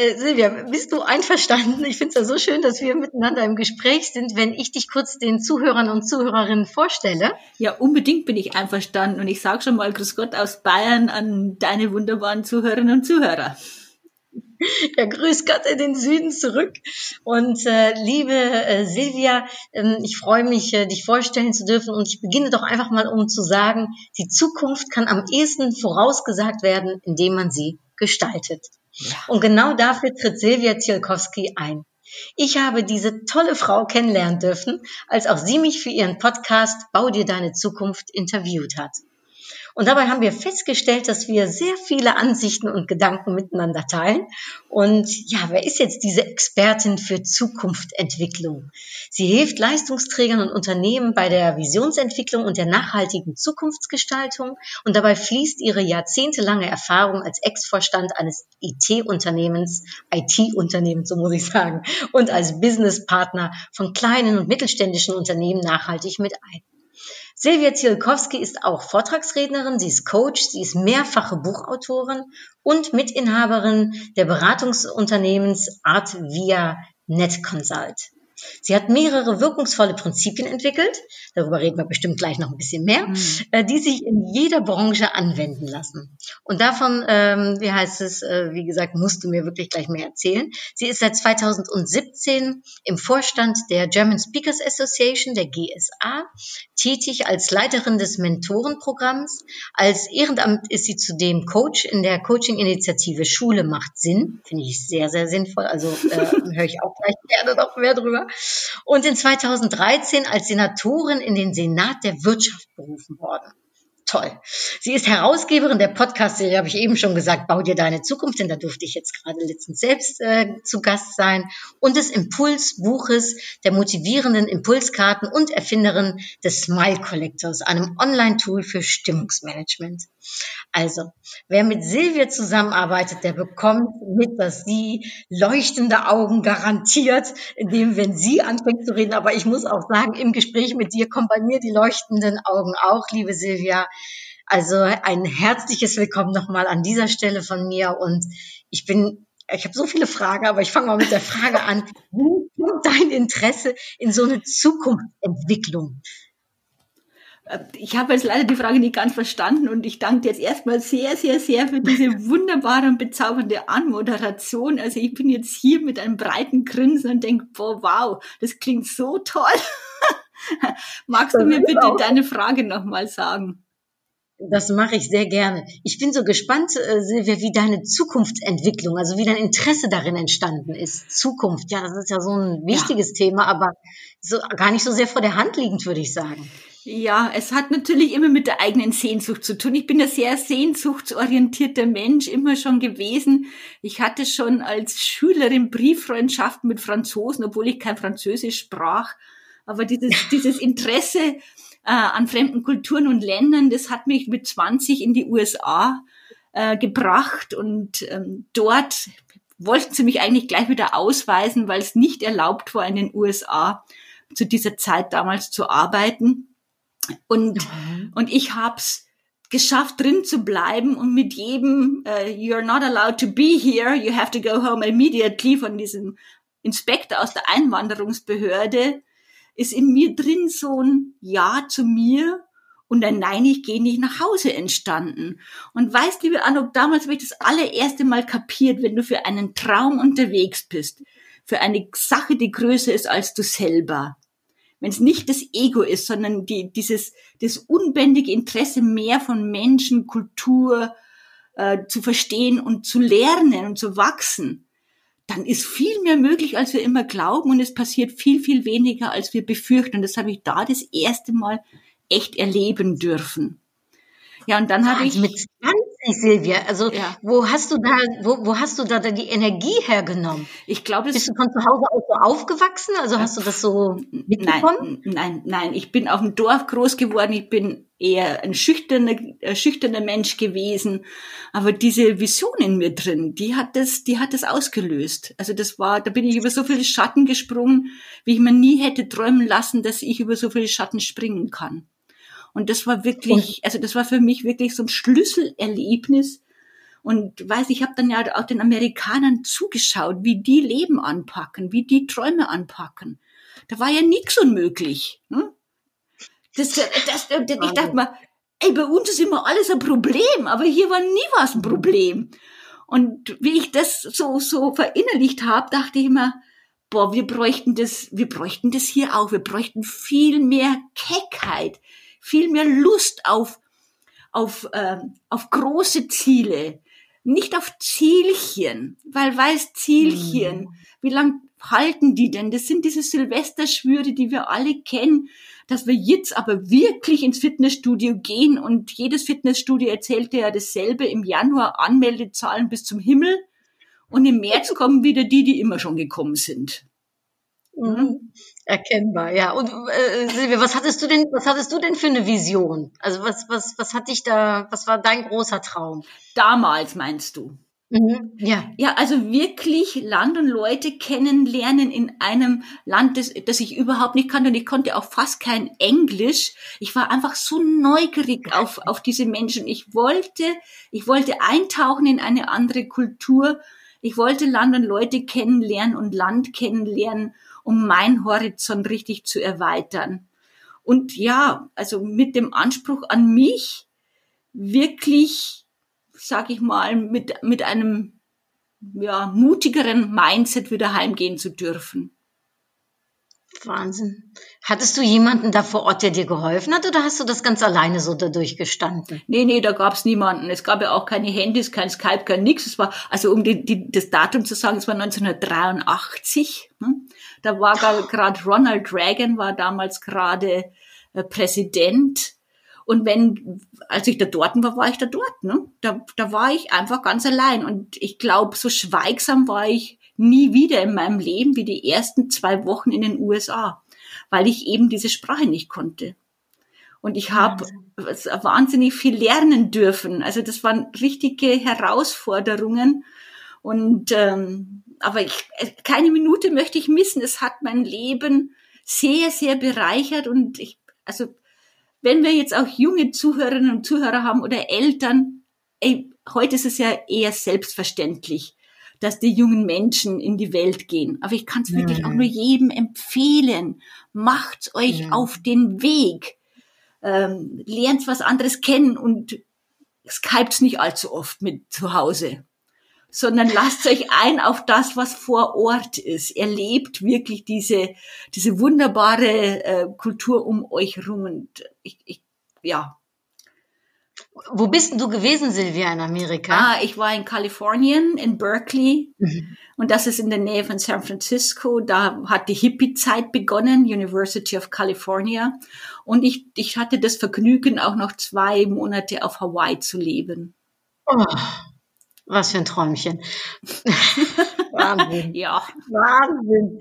Äh, Silvia, bist du einverstanden? Ich finde es ja so schön, dass wir miteinander im Gespräch sind, wenn ich dich kurz den Zuhörern und Zuhörerinnen vorstelle. Ja, unbedingt bin ich einverstanden und ich sage schon mal Grüß Gott aus Bayern an deine wunderbaren Zuhörerinnen und Zuhörer. Ja, grüß Gott in den Süden zurück. Und äh, liebe äh, Silvia, äh, ich freue mich, äh, dich vorstellen zu dürfen. Und ich beginne doch einfach mal, um zu sagen, die Zukunft kann am ehesten vorausgesagt werden, indem man sie gestaltet. Und genau dafür tritt Silvia Zielkowski ein. Ich habe diese tolle Frau kennenlernen dürfen, als auch sie mich für ihren Podcast Bau dir deine Zukunft interviewt hat. Und dabei haben wir festgestellt, dass wir sehr viele Ansichten und Gedanken miteinander teilen. Und ja, wer ist jetzt diese Expertin für Zukunftentwicklung? Sie hilft Leistungsträgern und Unternehmen bei der Visionsentwicklung und der nachhaltigen Zukunftsgestaltung. Und dabei fließt ihre jahrzehntelange Erfahrung als Ex-Vorstand eines IT-Unternehmens, IT-Unternehmens, so muss ich sagen, und als Businesspartner von kleinen und mittelständischen Unternehmen nachhaltig mit ein. Silvia Zielkowski ist auch Vortragsrednerin, sie ist Coach, sie ist mehrfache Buchautorin und Mitinhaberin der Beratungsunternehmens Art Via Net Consult. Sie hat mehrere wirkungsvolle Prinzipien entwickelt, darüber reden wir bestimmt gleich noch ein bisschen mehr, mhm. äh, die sich in jeder Branche anwenden lassen. Und davon, ähm, wie heißt es, äh, wie gesagt, musst du mir wirklich gleich mehr erzählen. Sie ist seit 2017 im Vorstand der German Speakers Association, der GSA, tätig als Leiterin des Mentorenprogramms. Als Ehrenamt ist sie zudem Coach in der Coaching-Initiative Schule macht Sinn. Finde ich sehr, sehr sinnvoll. Also äh, höre ich auch gleich gerne noch mehr drüber und in 2013 als Senatorin in den Senat der Wirtschaft berufen worden toll. Sie ist Herausgeberin der Podcast-Serie, habe ich eben schon gesagt, Bau dir deine Zukunft, denn da durfte ich jetzt gerade letztens selbst äh, zu Gast sein. Und des Impulsbuches, der motivierenden Impulskarten und Erfinderin des Smile Collectors, einem Online-Tool für Stimmungsmanagement. Also, wer mit Silvia zusammenarbeitet, der bekommt mit, dass sie leuchtende Augen garantiert, indem, wenn sie anfängt zu reden, aber ich muss auch sagen, im Gespräch mit dir kommen bei mir die leuchtenden Augen auch, liebe Silvia. Also ein herzliches Willkommen nochmal an dieser Stelle von mir und ich bin ich habe so viele Fragen, aber ich fange mal mit der Frage an. Wie kommt dein Interesse in so eine Zukunftsentwicklung? Ich habe jetzt leider die Frage nicht ganz verstanden und ich danke jetzt erstmal sehr, sehr, sehr für diese wunderbare und bezaubernde Anmoderation. Also ich bin jetzt hier mit einem breiten Grinsen und denke, boah, wow, das klingt so toll. Magst du mir bitte deine Frage nochmal sagen? Das mache ich sehr gerne. Ich bin so gespannt, äh, Silvia, wie deine Zukunftsentwicklung, also wie dein Interesse darin entstanden ist. Zukunft, ja, das ist ja so ein wichtiges ja. Thema, aber so gar nicht so sehr vor der Hand liegend, würde ich sagen. Ja, es hat natürlich immer mit der eigenen Sehnsucht zu tun. Ich bin ein sehr sehnsuchtsorientierter Mensch immer schon gewesen. Ich hatte schon als Schülerin Brieffreundschaften mit Franzosen, obwohl ich kein Französisch sprach. Aber dieses, dieses Interesse äh, an fremden Kulturen und Ländern, das hat mich mit 20 in die USA äh, gebracht und ähm, dort wollten sie mich eigentlich gleich wieder ausweisen, weil es nicht erlaubt war, in den USA zu dieser Zeit damals zu arbeiten. Und, mhm. und ich hab's geschafft, drin zu bleiben und mit jedem uh, You're not allowed to be here, you have to go home immediately von diesem Inspektor aus der Einwanderungsbehörde ist in mir drin so ein Ja zu mir und ein Nein, ich gehe nicht nach Hause entstanden. Und weißt, liebe Anuk, damals habe ich das allererste Mal kapiert, wenn du für einen Traum unterwegs bist, für eine Sache, die größer ist als du selber, wenn es nicht das Ego ist, sondern die, dieses das unbändige Interesse mehr von Menschen, Kultur äh, zu verstehen und zu lernen und zu wachsen, dann ist viel mehr möglich, als wir immer glauben und es passiert viel, viel weniger, als wir befürchten. Und das habe ich da das erste Mal echt erleben dürfen. Ja, und dann habe ich... Mit 20 nicht, Silvia. Also ja. wo hast du da, wo, wo hast du da die Energie hergenommen? Ich glaube, bist du von zu Hause aus so aufgewachsen? Also hast du das so mitbekommen? Nein, nein, nein. Ich bin auf dem Dorf groß geworden. Ich bin eher ein schüchterner, ein schüchterner Mensch gewesen. Aber diese Vision in mir drin, die hat das, die hat das ausgelöst. Also das war, da bin ich über so viele Schatten gesprungen, wie ich mir nie hätte träumen lassen, dass ich über so viele Schatten springen kann. Und das war wirklich, also das war für mich wirklich so ein Schlüsselerlebnis. Und weiß, ich habe dann ja auch den Amerikanern zugeschaut, wie die Leben anpacken, wie die Träume anpacken. Da war ja nichts unmöglich. Ne? Das, das, das, ich dachte mal, ey, bei uns ist immer alles ein Problem, aber hier war nie was ein Problem. Und wie ich das so, so verinnerlicht habe, dachte ich immer, boah, wir bräuchten das, wir bräuchten das hier auch. Wir bräuchten viel mehr Keckheit, viel mehr Lust auf, auf, ähm, auf große Ziele, nicht auf Zielchen, weil weiß Zielchen, mhm. wie lang halten die denn? Das sind diese Silvesterschwüre, die wir alle kennen, dass wir jetzt aber wirklich ins Fitnessstudio gehen und jedes Fitnessstudio erzählte ja dasselbe im Januar Anmeldezahlen bis zum Himmel und im März kommen wieder die, die immer schon gekommen sind. Mhm. Erkennbar, ja. Und äh, Silvia, was hattest du denn, was hattest du denn für eine Vision? Also was, was, was hat dich da, was war dein großer Traum? Damals meinst du? Mhm, ja. Ja, also wirklich Land und Leute kennenlernen in einem Land, das, das ich überhaupt nicht kannte und ich konnte auch fast kein Englisch. Ich war einfach so neugierig auf, auf diese Menschen. Ich wollte, ich wollte eintauchen in eine andere Kultur. Ich wollte Land und Leute kennenlernen und Land kennenlernen um meinen Horizont richtig zu erweitern. Und ja, also mit dem Anspruch an mich, wirklich, sag ich mal, mit, mit einem ja, mutigeren Mindset wieder heimgehen zu dürfen. Wahnsinn. Hattest du jemanden da vor Ort, der dir geholfen hat oder hast du das ganz alleine so dadurch gestanden? Nee, nee, da gab's niemanden. Es gab ja auch keine Handys, kein Skype, kein nix. Es war, also um die, die, das Datum zu sagen, es war 1983. Hm? Da war gerade Ronald Reagan, war damals gerade äh, Präsident. Und wenn, als ich da dort war, war ich da dort. Ne? Da, da war ich einfach ganz allein. Und ich glaube, so schweigsam war ich nie wieder in meinem Leben wie die ersten zwei Wochen in den USA, weil ich eben diese Sprache nicht konnte. Und ich habe wahnsinnig viel lernen dürfen. Also das waren richtige Herausforderungen. Und ähm, aber ich, keine Minute möchte ich missen. Es hat mein Leben sehr, sehr bereichert. Und ich, also wenn wir jetzt auch junge Zuhörerinnen und Zuhörer haben oder Eltern, ey, heute ist es ja eher selbstverständlich, dass die jungen Menschen in die Welt gehen. Aber ich kann es wirklich mhm. auch nur jedem empfehlen. Macht euch mhm. auf den Weg. Ähm, lernt was anderes kennen und skypt nicht allzu oft mit zu Hause, sondern lasst euch ein auf das, was vor Ort ist. Erlebt wirklich diese, diese wunderbare äh, Kultur um euch rum. Und ich, ich, ja, wo bist du gewesen, Silvia, in Amerika? Ah, ich war in Kalifornien, in Berkeley. Mhm. Und das ist in der Nähe von San Francisco. Da hat die Hippie-Zeit begonnen, University of California. Und ich, ich hatte das Vergnügen, auch noch zwei Monate auf Hawaii zu leben. Oh, was für ein Träumchen. Wahnsinn. ja. Wahnsinn.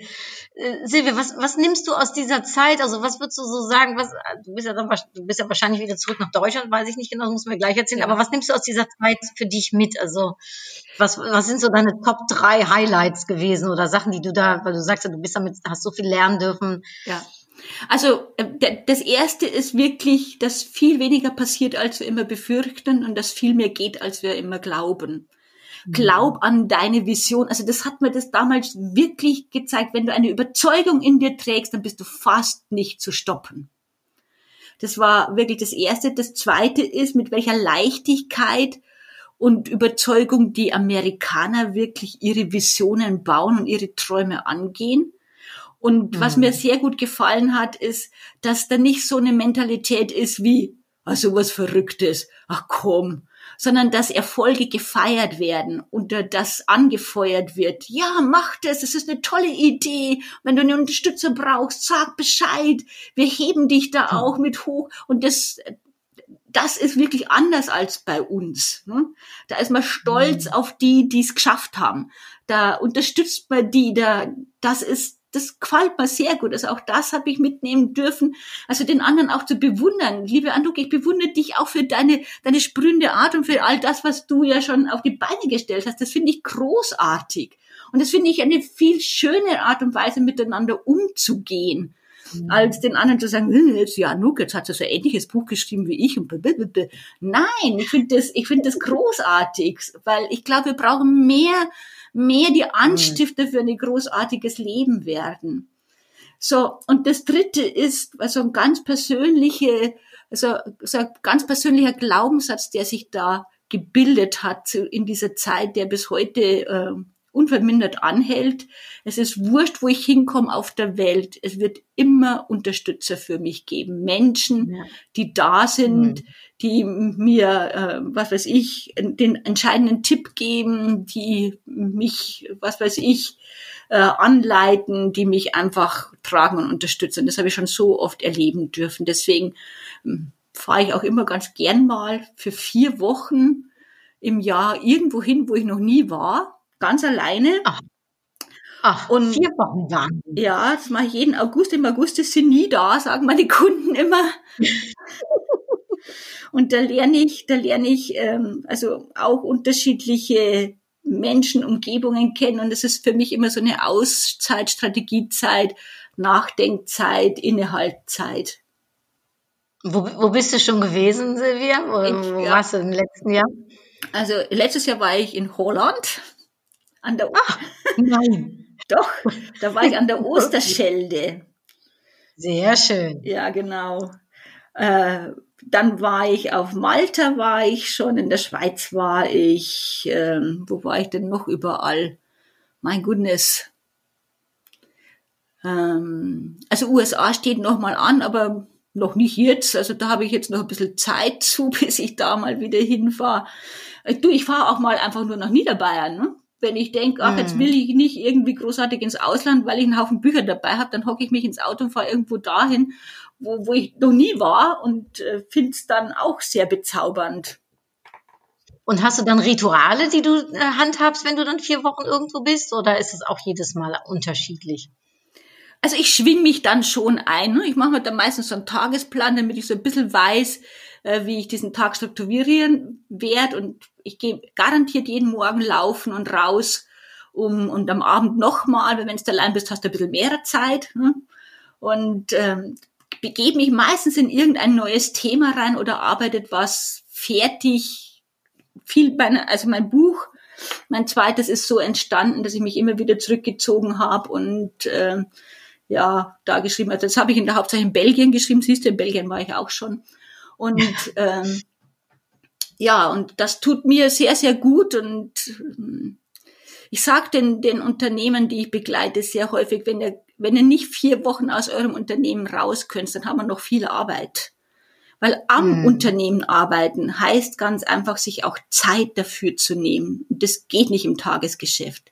Äh, Silvia, was, was nimmst du aus dieser Zeit? Also was würdest du so sagen? Was, du bist ja dann, du bist ja wahrscheinlich wieder zurück nach Deutschland, weiß ich nicht genau, das muss mir gleich erzählen. Ja. Aber was nimmst du aus dieser Zeit für dich mit? Also was, was sind so deine Top drei Highlights gewesen oder Sachen, die du da, weil du sagst ja, du bist damit, hast so viel lernen dürfen. Ja. Also äh, das erste ist wirklich, dass viel weniger passiert, als wir immer befürchten und dass viel mehr geht, als wir immer glauben. Glaub mhm. an deine Vision. Also das hat mir das damals wirklich gezeigt. Wenn du eine Überzeugung in dir trägst, dann bist du fast nicht zu stoppen. Das war wirklich das Erste. Das Zweite ist, mit welcher Leichtigkeit und Überzeugung die Amerikaner wirklich ihre Visionen bauen und ihre Träume angehen. Und was mhm. mir sehr gut gefallen hat, ist, dass da nicht so eine Mentalität ist wie, also was Verrücktes, ach komm, sondern dass Erfolge gefeiert werden und das angefeuert wird. Ja, mach das, das ist eine tolle Idee. Wenn du eine Unterstützung brauchst, sag Bescheid. Wir heben dich da auch mit hoch. Und das, das ist wirklich anders als bei uns. Ne? Da ist man stolz mhm. auf die, die es geschafft haben. Da unterstützt man die, da, das ist, das gefällt mir sehr gut. Also auch das habe ich mitnehmen dürfen. Also den anderen auch zu bewundern. Liebe Anduk, ich bewundere dich auch für deine, deine sprühende Art und für all das, was du ja schon auf die Beine gestellt hast. Das finde ich großartig. Und das finde ich eine viel schönere Art und Weise, miteinander umzugehen mhm. als den anderen zu sagen, hm, jetzt ja, Nuk, jetzt hat sie so ein ähnliches Buch geschrieben wie ich und blablabla. Nein, ich finde das, ich finde das großartig, weil ich glaube, wir brauchen mehr, mehr die Anstifter für ein großartiges Leben werden. So, und das dritte ist, also ein ganz persönliche, also so ein ganz persönlicher Glaubenssatz, der sich da gebildet hat in dieser Zeit, der bis heute äh, unvermindert anhält. Es ist wurscht, wo ich hinkomme auf der Welt. Es wird immer Unterstützer für mich geben. Menschen, ja. die da sind, mhm. die mir, äh, was weiß ich, den entscheidenden Tipp geben, die mich, was weiß ich, äh, anleiten, die mich einfach tragen und unterstützen. Das habe ich schon so oft erleben dürfen. Deswegen ähm, fahre ich auch immer ganz gern mal für vier Wochen im Jahr irgendwo hin, wo ich noch nie war ganz alleine. Ach. Ach, und vier Wochen waren. Ja, das mache ich jeden August. Im August ist sie nie da, sagen meine Kunden immer. und da lerne ich, da lerne ich ähm, also auch unterschiedliche Menschen, Umgebungen kennen. Und es ist für mich immer so eine Auszeit, Strategiezeit, Nachdenkzeit, Innehaltzeit. Wo, wo bist du schon gewesen, Silvia? Wo, wo ja. warst du im letzten Jahr? Also letztes Jahr war ich in Holland an der Ach, nein. Doch, da war ich an der Osterschelde. Sehr schön. Ja, genau. Äh, dann war ich auf Malta, war ich schon, in der Schweiz war ich, ähm, wo war ich denn noch überall? Mein Goodness. Ähm, also USA steht noch mal an, aber noch nicht jetzt. Also da habe ich jetzt noch ein bisschen Zeit zu, bis ich da mal wieder hinfahre. Äh, du, ich fahre auch mal einfach nur nach Niederbayern. Ne? Wenn ich denke, ach, jetzt mhm. will ich nicht irgendwie großartig ins Ausland, weil ich einen Haufen Bücher dabei habe, dann hocke ich mich ins Auto und fahre irgendwo dahin, wo, wo ich noch nie war und äh, finde es dann auch sehr bezaubernd. Und hast du dann Rituale, die du äh, handhabst, wenn du dann vier Wochen irgendwo bist, oder ist es auch jedes Mal unterschiedlich? Also ich schwing mich dann schon ein. Ne? Ich mache mir dann meistens so einen Tagesplan, damit ich so ein bisschen weiß, äh, wie ich diesen Tag strukturieren werde. Und ich gehe garantiert jeden Morgen laufen und raus, um und am Abend nochmal, weil wenn du allein bist, hast du ein bisschen mehr Zeit. Ne? Und ähm, begebe mich meistens in irgendein neues Thema rein oder arbeitet was fertig. Viel meine, also mein Buch, mein zweites ist so entstanden, dass ich mich immer wieder zurückgezogen habe und äh, ja, da geschrieben. Also das habe ich in der Hauptsache in Belgien geschrieben. Siehst du, in Belgien war ich auch schon. Und ähm, ja, und das tut mir sehr, sehr gut. Und ähm, ich sage den, den Unternehmen, die ich begleite, sehr häufig, wenn ihr, wenn ihr nicht vier Wochen aus eurem Unternehmen raus könnt, dann haben wir noch viel Arbeit. Weil am mhm. Unternehmen arbeiten heißt ganz einfach, sich auch Zeit dafür zu nehmen. Und das geht nicht im Tagesgeschäft.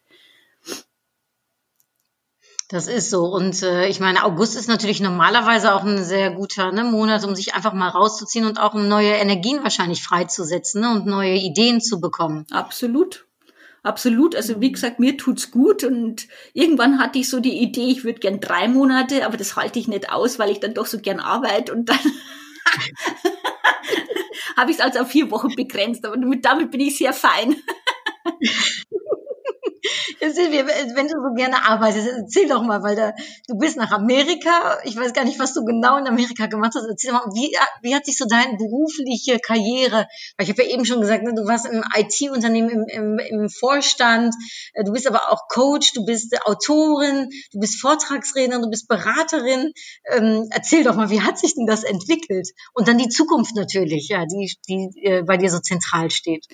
Das ist so. Und äh, ich meine, August ist natürlich normalerweise auch ein sehr guter ne, Monat, um sich einfach mal rauszuziehen und auch um neue Energien wahrscheinlich freizusetzen ne, und neue Ideen zu bekommen. Absolut. Absolut. Also wie gesagt, mir tut's gut und irgendwann hatte ich so die Idee, ich würde gern drei Monate, aber das halte ich nicht aus, weil ich dann doch so gern arbeite und dann habe ich es also auf vier Wochen begrenzt. Aber damit, damit bin ich sehr fein. Wenn du so gerne arbeitest, erzähl doch mal, weil da, du bist nach Amerika. Ich weiß gar nicht, was du genau in Amerika gemacht hast. Erzähl doch mal, wie, wie hat sich so deine berufliche Karriere, weil ich habe ja eben schon gesagt, ne, du warst im IT-Unternehmen, im, im, im Vorstand, äh, du bist aber auch Coach, du bist Autorin, du bist Vortragsrednerin, du bist Beraterin. Ähm, erzähl doch mal, wie hat sich denn das entwickelt? Und dann die Zukunft natürlich, ja, die, die äh, bei dir so zentral steht.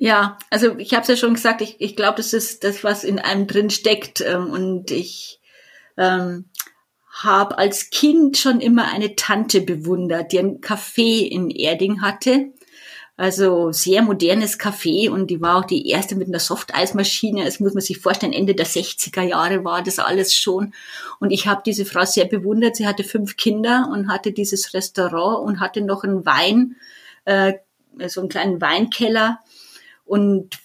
Ja, also ich habe es ja schon gesagt, ich, ich glaube, das ist das, was in einem drin steckt. Ähm, und ich ähm, habe als Kind schon immer eine Tante bewundert, die ein Café in Erding hatte. Also sehr modernes Café und die war auch die erste mit einer Softeismaschine. Das muss man sich vorstellen, Ende der 60er Jahre war das alles schon. Und ich habe diese Frau sehr bewundert. Sie hatte fünf Kinder und hatte dieses Restaurant und hatte noch einen Wein äh, so einen kleinen Weinkeller und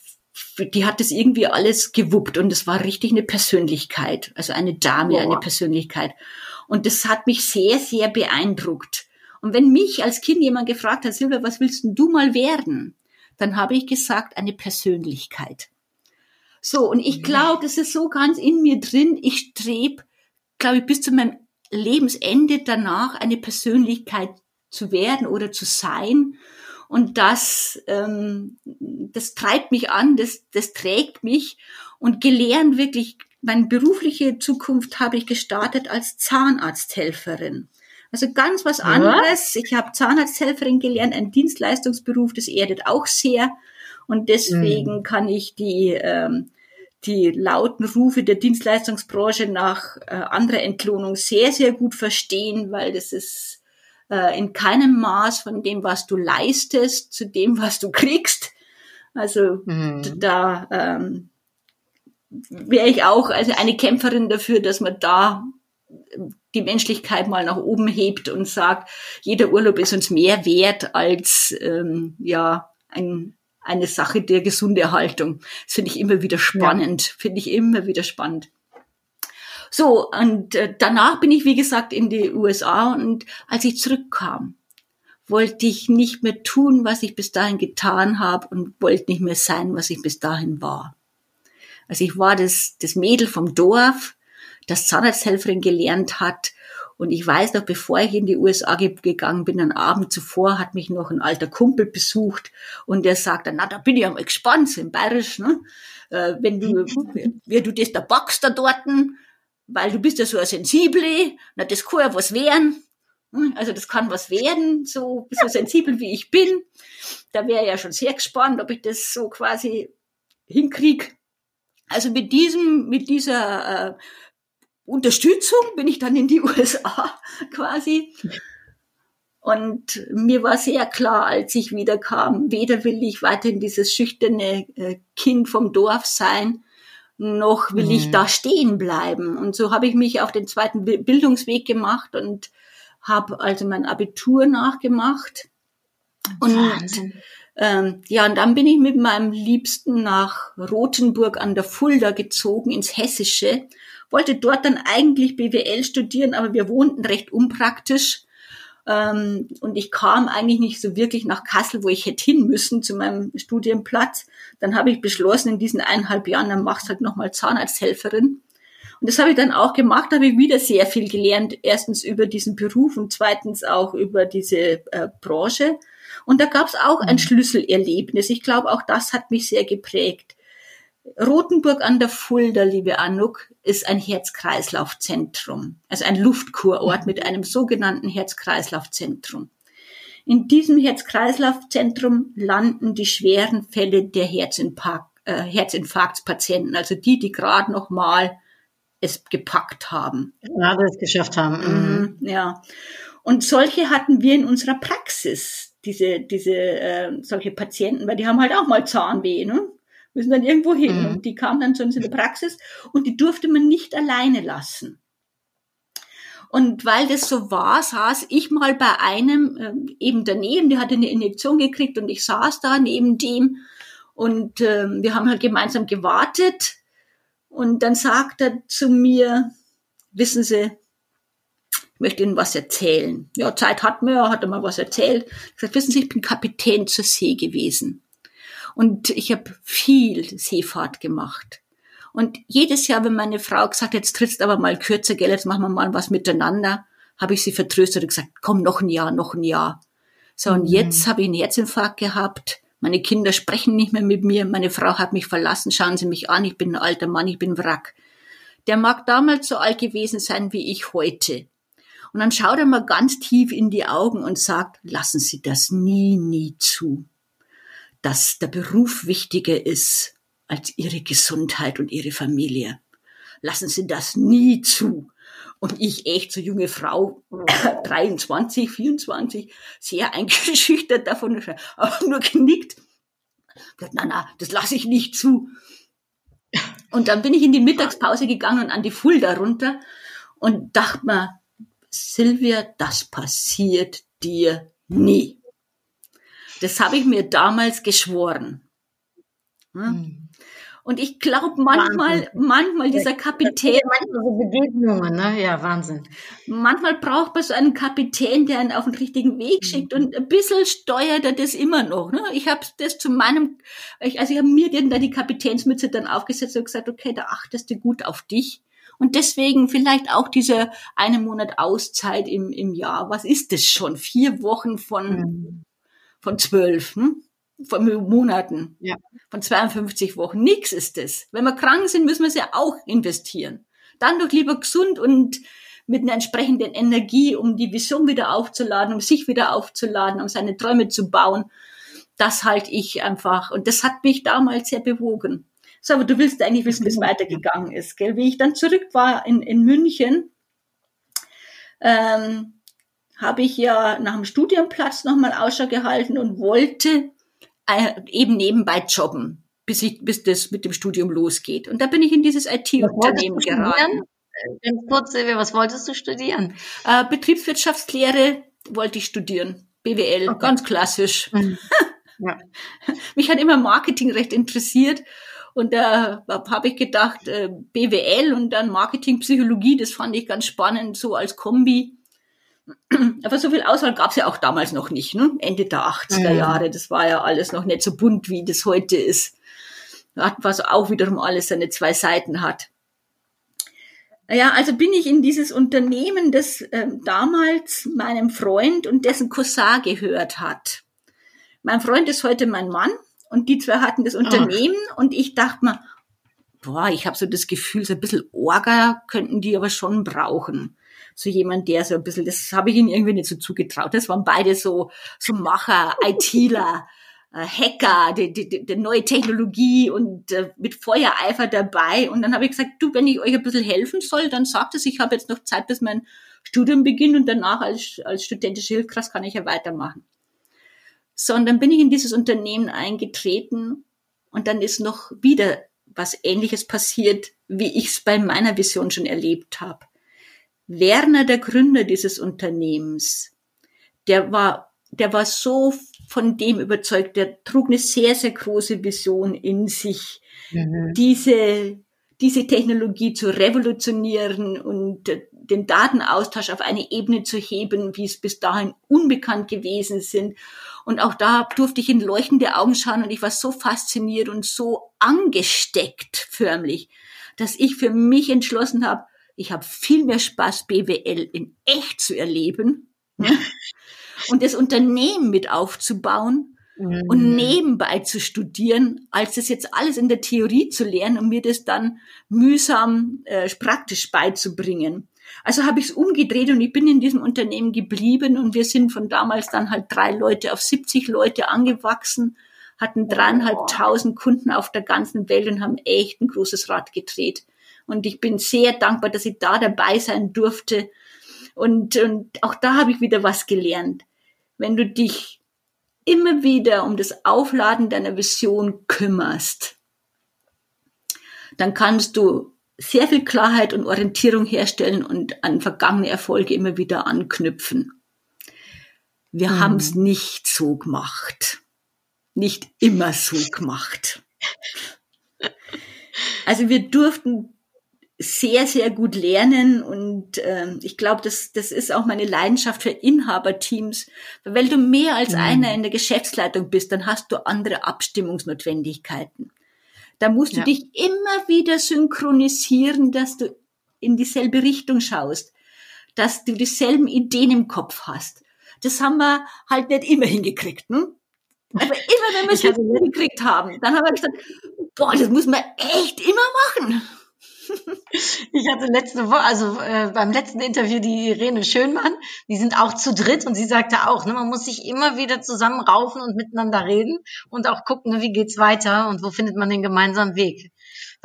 die hat das irgendwie alles gewuppt und es war richtig eine Persönlichkeit, also eine Dame, Boah. eine Persönlichkeit. Und das hat mich sehr, sehr beeindruckt. Und wenn mich als Kind jemand gefragt hat, Silvia, was willst denn du mal werden? Dann habe ich gesagt, eine Persönlichkeit. So, und ich glaube, das ist so ganz in mir drin. Ich strebe, glaube ich, bis zu meinem Lebensende danach eine Persönlichkeit zu werden oder zu sein. Und das, ähm, das treibt mich an, das, das trägt mich. Und gelernt wirklich, meine berufliche Zukunft habe ich gestartet als Zahnarzthelferin. Also ganz was anderes. Ich habe Zahnarzthelferin gelernt, ein Dienstleistungsberuf, das erdet auch sehr. Und deswegen mhm. kann ich die, ähm, die lauten Rufe der Dienstleistungsbranche nach äh, anderer Entlohnung sehr, sehr gut verstehen, weil das ist äh, in keinem Maß von dem, was du leistest, zu dem, was du kriegst. Also mhm. da ähm, wäre ich auch also eine Kämpferin dafür, dass man da die Menschlichkeit mal nach oben hebt und sagt, jeder Urlaub ist uns mehr wert als ähm, ja ein, eine Sache der Gesunderhaltung. Das finde ich immer wieder spannend. Ja. Finde ich immer wieder spannend. So, und äh, danach bin ich, wie gesagt, in die USA und als ich zurückkam, wollte ich nicht mehr tun, was ich bis dahin getan habe und wollte nicht mehr sein, was ich bis dahin war. Also ich war das, das Mädel vom Dorf, das Zahnarzthelferin gelernt hat. Und ich weiß noch, bevor ich in die USA gegangen bin, einen Abend zuvor hat mich noch ein alter Kumpel besucht und der sagt dann, na, da bin ich einmal gespannt, so in Bayerisch, ne? Äh, wenn du, wie du das da backst da dorten, weil du bist ja so ein Sensible, na, das kann ja was werden. Hm, also das kann was werden, so, so sensibel wie ich bin. Da wäre ja schon sehr gespannt, ob ich das so quasi hinkrieg. Also mit diesem, mit dieser äh, Unterstützung bin ich dann in die USA quasi. Und mir war sehr klar, als ich wieder kam, weder will ich weiterhin dieses schüchterne äh, Kind vom Dorf sein, noch will mhm. ich da stehen bleiben. Und so habe ich mich auf den zweiten Bildungsweg gemacht und habe also mein Abitur nachgemacht. Und Wahnsinn. Ähm, ja, und dann bin ich mit meinem Liebsten nach Rothenburg an der Fulda gezogen, ins Hessische. Wollte dort dann eigentlich BWL studieren, aber wir wohnten recht unpraktisch. Ähm, und ich kam eigentlich nicht so wirklich nach Kassel, wo ich hätte hin müssen zu meinem Studienplatz. Dann habe ich beschlossen, in diesen eineinhalb Jahren, dann machst halt nochmal Zahnarzthelferin. Und das habe ich dann auch gemacht, da habe ich wieder sehr viel gelernt. Erstens über diesen Beruf und zweitens auch über diese äh, Branche. Und da gab es auch ein mhm. Schlüsselerlebnis. Ich glaube, auch das hat mich sehr geprägt. Rothenburg an der Fulda, liebe Anuk, ist ein Herz-Kreislauf-Zentrum, also ein Luftkurort mit einem sogenannten Herz-Kreislauf-Zentrum. In diesem Herz-Kreislauf-Zentrum landen die schweren Fälle der Herzinfarkt, äh, Herzinfarktspatienten, also die, die gerade noch mal es gepackt haben. Gerade es geschafft haben. Mhm. mhm. Ja. Und solche hatten wir in unserer Praxis diese, diese äh, solche Patienten, weil die haben halt auch mal Zahnweh, ne? Müssen dann irgendwo hin. Mhm. Und die kamen dann zu uns in der Praxis und die durfte man nicht alleine lassen. Und weil das so war, saß ich mal bei einem ähm, eben daneben, der hatte eine Injektion gekriegt und ich saß da neben dem und ähm, wir haben halt gemeinsam gewartet und dann sagt er zu mir, wissen Sie, möchte Ihnen was erzählen. Ja, Zeit hat mir, hat er mal was erzählt. Ich gesagt, wissen Sie, ich bin Kapitän zur See gewesen. Und ich habe viel Seefahrt gemacht. Und jedes Jahr, wenn meine Frau gesagt hat, jetzt trittst aber mal kürzer, gell, jetzt machen wir mal was miteinander, habe ich sie vertröstet und gesagt, komm, noch ein Jahr, noch ein Jahr. So, und mhm. jetzt habe ich einen Herzinfarkt gehabt. Meine Kinder sprechen nicht mehr mit mir. Meine Frau hat mich verlassen. Schauen Sie mich an. Ich bin ein alter Mann. Ich bin Wrack. Der mag damals so alt gewesen sein wie ich heute. Und dann schaut er mal ganz tief in die Augen und sagt, lassen Sie das nie, nie zu, dass der Beruf wichtiger ist als Ihre Gesundheit und Ihre Familie. Lassen Sie das nie zu. Und ich, echt so junge Frau, 23, 24, sehr eingeschüchtert davon, auch nur genickt. Na, na, das lasse ich nicht zu. Und dann bin ich in die Mittagspause gegangen und an die Fulda runter und dachte mir, Silvia, das passiert dir nie. Das habe ich mir damals geschworen. Hm? Und ich glaube manchmal, Wahnsinn. manchmal dieser Kapitän. Manchmal so Begegnungen, ne? Ja, Wahnsinn. Manchmal braucht man so einen Kapitän, der einen auf den richtigen Weg mhm. schickt und ein bisschen steuert er das immer noch. Ne? Ich habe das zu meinem, also ich habe mir dann die Kapitänsmütze dann aufgesetzt und gesagt, okay, da achtest du gut auf dich. Und deswegen vielleicht auch diese eine Monat Auszeit im, im Jahr. Was ist das schon? Vier Wochen von, mhm. Von zwölf. Ne? von Monaten, ja. von 52 Wochen. Nix ist es. Wenn wir krank sind, müssen wir es ja auch investieren. Dann doch lieber gesund und mit einer entsprechenden Energie, um die Vision wieder aufzuladen, um sich wieder aufzuladen, um seine Träume zu bauen. Das halte ich einfach. Und das hat mich damals sehr bewogen. So, aber du willst eigentlich wissen, wie es weitergegangen ist, gell? Wie ich dann zurück war in, in München, ähm, habe ich ja nach dem Studienplatz nochmal Ausschau gehalten und wollte äh, eben nebenbei jobben, bis, ich, bis das mit dem Studium losgeht. Und da bin ich in dieses IT-Unternehmen geraten. Äh, ganz kurz, Silvia, was wolltest du studieren? Äh, Betriebswirtschaftslehre wollte ich studieren. BWL, okay. ganz klassisch. Mhm. Ja. Mich hat immer Marketing recht interessiert. Und da habe ich gedacht, äh, BWL und dann Marketingpsychologie, das fand ich ganz spannend, so als Kombi. Aber so viel Auswahl gab es ja auch damals noch nicht, ne? Ende der 80er mhm. Jahre. Das war ja alles noch nicht so bunt, wie das heute ist. Was auch wiederum alles seine zwei Seiten hat. Ja, also bin ich in dieses Unternehmen, das äh, damals meinem Freund und dessen Cousin gehört hat. Mein Freund ist heute mein Mann und die zwei hatten das Unternehmen oh. und ich dachte mir, boah, ich habe so das Gefühl, so ein bisschen Orga könnten die aber schon brauchen so jemand, der so ein bisschen, das habe ich ihnen irgendwie nicht so zugetraut. Das waren beide so, so Macher, ITler, äh, Hacker, die, die, die, die neue Technologie und äh, mit Feuereifer dabei. Und dann habe ich gesagt, du, wenn ich euch ein bisschen helfen soll, dann sagt es, ich habe jetzt noch Zeit, bis mein Studium beginnt und danach als, als studentische Hilfskraft kann ich ja weitermachen. So, und dann bin ich in dieses Unternehmen eingetreten und dann ist noch wieder was Ähnliches passiert, wie ich es bei meiner Vision schon erlebt habe. Werner, der Gründer dieses Unternehmens, der war, der war so von dem überzeugt, der trug eine sehr, sehr große Vision in sich, mhm. diese, diese Technologie zu revolutionieren und den Datenaustausch auf eine Ebene zu heben, wie es bis dahin unbekannt gewesen sind. Und auch da durfte ich in leuchtende Augen schauen und ich war so fasziniert und so angesteckt förmlich, dass ich für mich entschlossen habe, ich habe viel mehr Spaß, BWL in echt zu erleben ne? und das Unternehmen mit aufzubauen mhm. und nebenbei zu studieren, als das jetzt alles in der Theorie zu lernen und mir das dann mühsam äh, praktisch beizubringen. Also habe ich es umgedreht und ich bin in diesem Unternehmen geblieben und wir sind von damals dann halt drei Leute auf 70 Leute angewachsen, hatten dreieinhalbtausend Kunden auf der ganzen Welt und haben echt ein großes Rad gedreht. Und ich bin sehr dankbar, dass ich da dabei sein durfte. Und, und auch da habe ich wieder was gelernt. Wenn du dich immer wieder um das Aufladen deiner Vision kümmerst, dann kannst du sehr viel Klarheit und Orientierung herstellen und an vergangene Erfolge immer wieder anknüpfen. Wir mhm. haben es nicht so gemacht. Nicht immer so gemacht. Also wir durften sehr, sehr gut lernen und ähm, ich glaube, das, das ist auch meine Leidenschaft für Inhaberteams. Weil du mehr als mhm. einer in der Geschäftsleitung bist, dann hast du andere Abstimmungsnotwendigkeiten. Da musst du ja. dich immer wieder synchronisieren, dass du in dieselbe Richtung schaust, dass du dieselben Ideen im Kopf hast. Das haben wir halt nicht immer hingekriegt. Hm? Aber immer wenn wir es hingekriegt haben, dann haben wir gesagt, boah, das muss man echt immer machen. Ich hatte letzte Woche, also äh, beim letzten Interview die Irene Schönmann, die sind auch zu dritt und sie sagte auch, ne, man muss sich immer wieder zusammenraufen und miteinander reden und auch gucken, ne, wie geht's weiter und wo findet man den gemeinsamen Weg.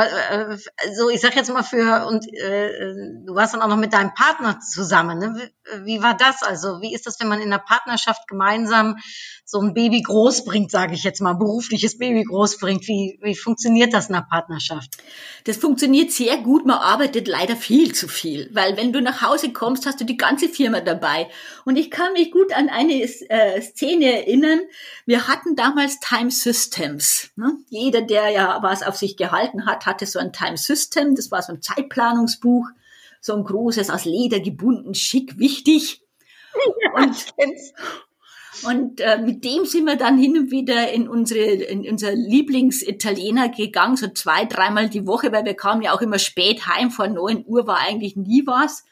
Also ich sag jetzt mal für und äh, du warst dann auch noch mit deinem Partner zusammen. Ne? Wie war das? Also wie ist das, wenn man in einer Partnerschaft gemeinsam so ein Baby groß bringt, sage ich jetzt mal, berufliches Baby groß bringt? Wie, wie funktioniert das in einer Partnerschaft? Das funktioniert sehr gut. Man arbeitet leider viel zu viel, weil wenn du nach Hause kommst, hast du die ganze Firma dabei. Und ich kann mich gut an eine äh, Szene erinnern. Wir hatten damals Time Systems. Ne? Jeder, der ja was auf sich gehalten hat, hatte so ein Time System. Das war so ein Zeitplanungsbuch, so ein großes, aus Leder gebunden, schick, wichtig. Ja, und, und äh, mit dem sind wir dann hin und wieder in unsere in unser Lieblingsitaliener gegangen, so zwei, dreimal die Woche, weil wir kamen ja auch immer spät heim, vor neun Uhr war eigentlich nie was.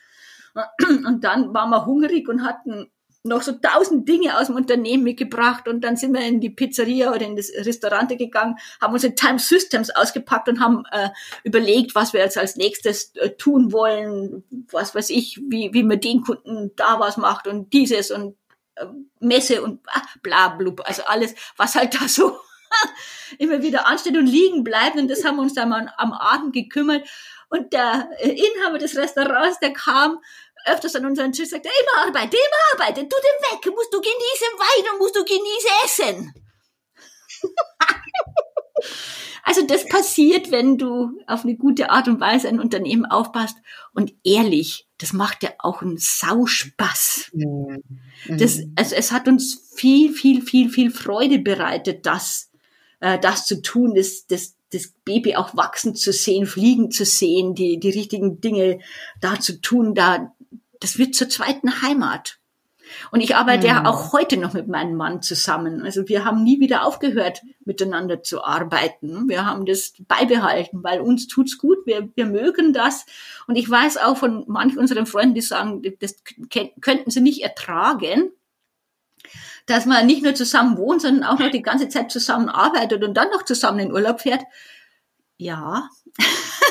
Und dann waren wir hungrig und hatten noch so tausend Dinge aus dem Unternehmen mitgebracht und dann sind wir in die Pizzeria oder in das Restaurant gegangen, haben unsere Time Systems ausgepackt und haben äh, überlegt, was wir jetzt als nächstes äh, tun wollen, was weiß ich, wie, wie man den Kunden da was macht und dieses und äh, Messe und ah, bla blub, also alles, was halt da so immer wieder ansteht und liegen bleibt und das haben wir uns dann mal am Abend gekümmert und der äh, Inhaber des Restaurants, der kam öfters an unseren Tisch sagt, immer arbeite, immer arbeite, tu den weg, musst du genießen Wein musst du genießen Essen. also das passiert, wenn du auf eine gute Art und Weise ein Unternehmen aufpasst und ehrlich, das macht ja auch einen Sauspaß. Mhm. Das, also es hat uns viel, viel, viel, viel Freude bereitet, das, äh, das zu tun, das, das, das Baby auch wachsen zu sehen, fliegen zu sehen, die, die richtigen Dinge da zu tun, da, das wird zur zweiten Heimat. Und ich arbeite ja auch heute noch mit meinem Mann zusammen. Also wir haben nie wieder aufgehört, miteinander zu arbeiten. Wir haben das beibehalten, weil uns tut's gut. Wir, wir mögen das. Und ich weiß auch von manchen unseren Freunden, die sagen, das könnten sie nicht ertragen, dass man nicht nur zusammen wohnt, sondern auch noch die ganze Zeit zusammen arbeitet und dann noch zusammen in Urlaub fährt. Ja,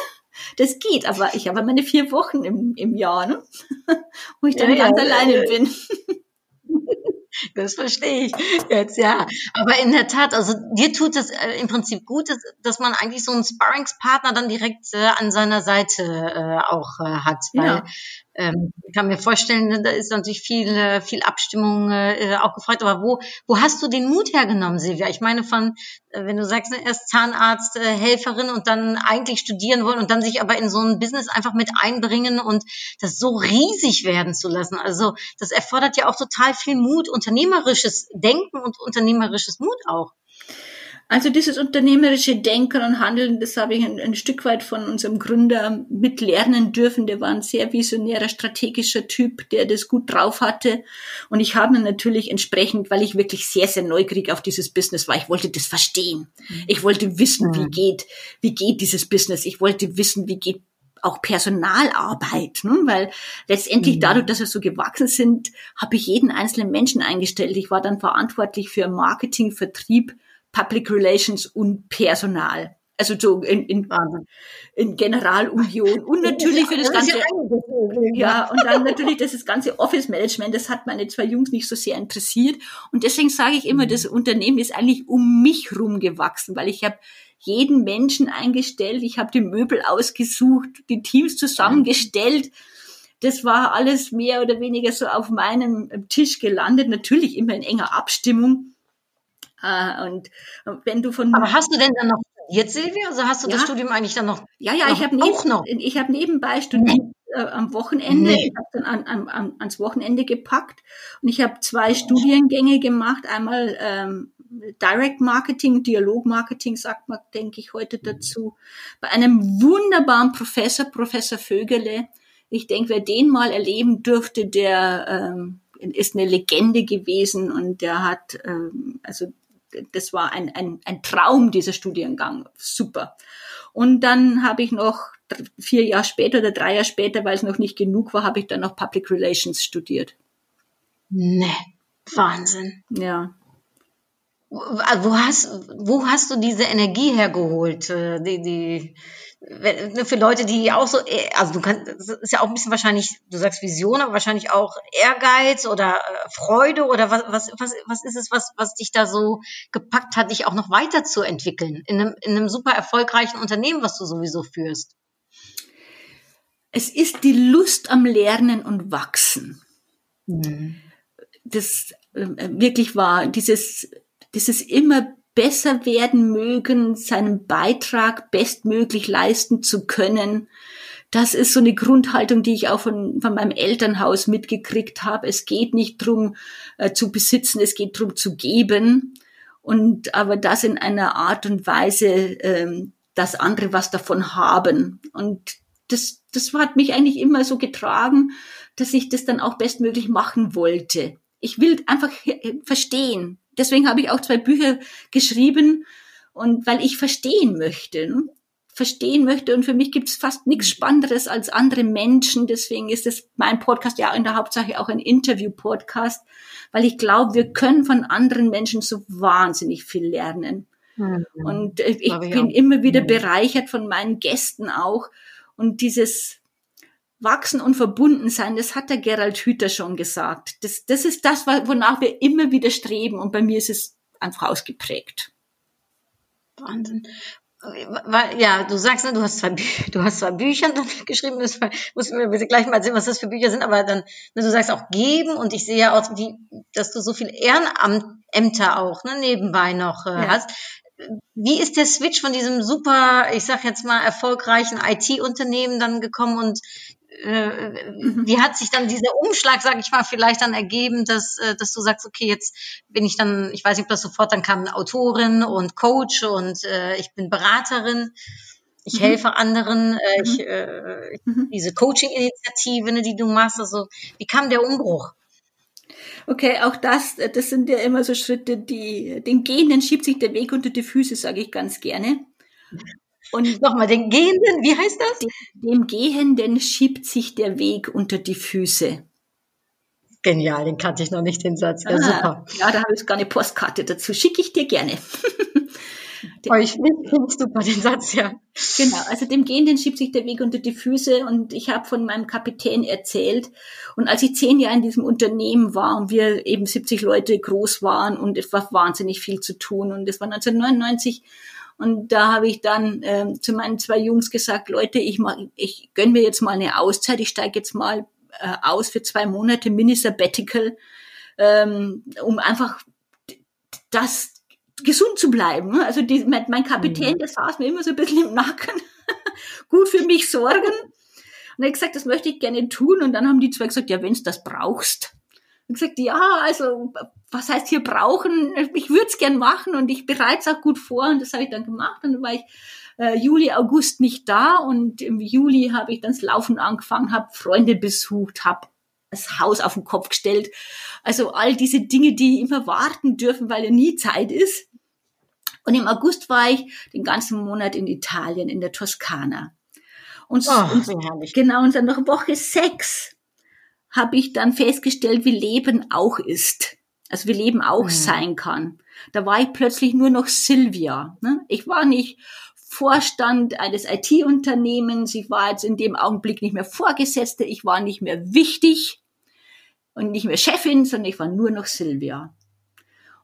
das geht, aber ich habe meine vier Wochen im, im Jahr, ne? wo ich dann ja, ganz ja, alleine ja. bin. Das verstehe ich jetzt, ja. Aber in der Tat, also dir tut es äh, im Prinzip gut, dass, dass man eigentlich so einen Sparringspartner dann direkt äh, an seiner Seite äh, auch äh, hat. Weil ähm, ich kann mir vorstellen, da ist natürlich viel, äh, viel Abstimmung äh, auch gefreut. Aber wo, wo hast du den Mut hergenommen, Silvia? Ich meine, von, äh, wenn du sagst, ne, erst Zahnarzt, äh, Helferin und dann eigentlich studieren wollen und dann sich aber in so ein Business einfach mit einbringen und das so riesig werden zu lassen. Also das erfordert ja auch total viel Mut, unternehmerisches Denken und unternehmerisches Mut auch. Also dieses unternehmerische Denken und Handeln, das habe ich ein, ein, Stück weit von unserem Gründer mitlernen dürfen. Der war ein sehr visionärer, strategischer Typ, der das gut drauf hatte. Und ich habe natürlich entsprechend, weil ich wirklich sehr, sehr neugierig auf dieses Business war, ich wollte das verstehen. Mhm. Ich wollte wissen, wie mhm. geht, wie geht dieses Business. Ich wollte wissen, wie geht auch Personalarbeit, ne? weil letztendlich mhm. dadurch, dass wir so gewachsen sind, habe ich jeden einzelnen Menschen eingestellt. Ich war dann verantwortlich für Marketing, Vertrieb, Public Relations und Personal. Also so in, in, in Generalunion und natürlich für das ganze, ja, und dann natürlich das ganze Office Management, das hat meine zwei Jungs nicht so sehr interessiert. Und deswegen sage ich immer, mhm. das Unternehmen ist eigentlich um mich rum gewachsen, weil ich habe jeden Menschen eingestellt, ich habe die Möbel ausgesucht, die Teams zusammengestellt. Das war alles mehr oder weniger so auf meinem Tisch gelandet, natürlich immer in enger Abstimmung und wenn du von Aber hast du denn dann noch studiert, Silvia? Also hast du ja. das Studium eigentlich dann noch? Ja, ja, noch, ich habe auch noch. Ich habe nebenbei studiert nee. äh, am Wochenende. Nee. Ich habe dann an, an, an, ans Wochenende gepackt und ich habe zwei Studiengänge gemacht. Einmal ähm, Direct Marketing, Dialog Marketing sagt man, denke ich heute dazu, bei einem wunderbaren Professor, Professor Vögele. Ich denke, wer den mal erleben dürfte, der ähm, ist eine Legende gewesen und der hat ähm, also das war ein, ein, ein Traum, dieser Studiengang. Super. Und dann habe ich noch vier Jahre später oder drei Jahre später, weil es noch nicht genug war, habe ich dann noch Public Relations studiert. Ne, Wahnsinn. Ja. wo hast, wo hast du diese Energie hergeholt? Äh, die, die, für Leute, die auch so, äh, also du kannst, das ist ja auch ein bisschen wahrscheinlich, du sagst Vision, aber wahrscheinlich auch Ehrgeiz oder äh, Freude oder was, was, was, was ist es, was, was dich da so gepackt hat, dich auch noch weiterzuentwickeln in einem, in einem super erfolgreichen Unternehmen, was du sowieso führst? Es ist die Lust am Lernen und Wachsen. Mhm. Das äh, wirklich war dieses, dieses immer besser werden mögen, seinen Beitrag bestmöglich leisten zu können. Das ist so eine Grundhaltung, die ich auch von, von meinem Elternhaus mitgekriegt habe. Es geht nicht drum äh, zu besitzen, es geht drum zu geben. Und aber das in einer Art und Weise, ähm, dass andere was davon haben. Und das, das hat mich eigentlich immer so getragen, dass ich das dann auch bestmöglich machen wollte. Ich will einfach verstehen, deswegen habe ich auch zwei Bücher geschrieben und weil ich verstehen möchte. Ne? verstehen möchte. Und für mich gibt es fast nichts Spannenderes als andere Menschen. Deswegen ist es mein Podcast ja in der Hauptsache auch ein Interview-Podcast, weil ich glaube, wir können von anderen Menschen so wahnsinnig viel lernen. Mhm. Und äh, ich bin immer wieder mhm. bereichert von meinen Gästen auch. Und dieses Wachsen und verbunden sein, das hat der Gerald Hüther schon gesagt. Das, das ist das, wonach wir immer wieder streben und bei mir ist es einfach ausgeprägt. Wahnsinn. Ja, du sagst, ne, du hast zwei, du hast zwei Bücher geschrieben, das mir bitte gleich mal sehen, was das für Bücher sind, aber dann, ne, du sagst auch geben und ich sehe ja auch, wie, dass du so viel Ehrenämter auch ne, nebenbei noch äh, ja. hast. Wie ist der Switch von diesem super, ich sag jetzt mal, erfolgreichen IT-Unternehmen dann gekommen und äh, wie hat sich dann dieser Umschlag, sage ich mal, vielleicht dann ergeben, dass, äh, dass du sagst, okay, jetzt bin ich dann, ich weiß nicht, ob das sofort dann kam, Autorin und Coach und äh, ich bin Beraterin. Ich mhm. helfe anderen, äh, ich, mhm. äh, mhm. diese Coaching-Initiative, ne, die du machst, also wie kam der Umbruch? Okay, auch das, das sind ja immer so Schritte, die, den Gehenden schiebt sich der Weg unter die Füße, sage ich ganz gerne. Und nochmal, den Gehenden, wie heißt das? Dem Gehenden schiebt sich der Weg unter die Füße. Genial, den kannte ich noch nicht, den Satz. Ja, ah, super. Ja, da habe ich gar eine Postkarte dazu. Schicke ich dir gerne. Ich finde super den Satz, ja. Genau, also dem Gehenden schiebt sich der Weg unter die Füße und ich habe von meinem Kapitän erzählt. Und als ich zehn Jahre in diesem Unternehmen war und wir eben 70 Leute groß waren und es war wahnsinnig viel zu tun und es war 1999 und da habe ich dann ähm, zu meinen zwei Jungs gesagt, Leute, ich, mach, ich gönn mir jetzt mal eine Auszeit, ich steige jetzt mal äh, aus für zwei Monate, Mini-Sabbatical, ähm, um einfach das gesund zu bleiben. Ne? Also die, mein, mein Kapitän, mhm. der saß mir immer so ein bisschen im Nacken, gut für mich sorgen. Und er hat gesagt, das möchte ich gerne tun. Und dann haben die zwei gesagt, ja, wenn's das brauchst. Und gesagt, ja, also was heißt hier brauchen? Ich würde es gern machen und ich bereite es auch gut vor und das habe ich dann gemacht. Und dann war ich äh, Juli, August nicht da und im Juli habe ich dann das Laufen angefangen, habe Freunde besucht, habe das Haus auf den Kopf gestellt. Also all diese Dinge, die immer warten dürfen, weil ja nie Zeit ist. Und im August war ich den ganzen Monat in Italien, in der Toskana. Und, oh, und genau, und dann noch Woche sechs habe ich dann festgestellt, wie Leben auch ist. Also wie Leben auch mhm. sein kann. Da war ich plötzlich nur noch Silvia. Ne? Ich war nicht Vorstand eines IT-Unternehmens. Ich war jetzt in dem Augenblick nicht mehr Vorgesetzte. Ich war nicht mehr wichtig und nicht mehr Chefin, sondern ich war nur noch Silvia.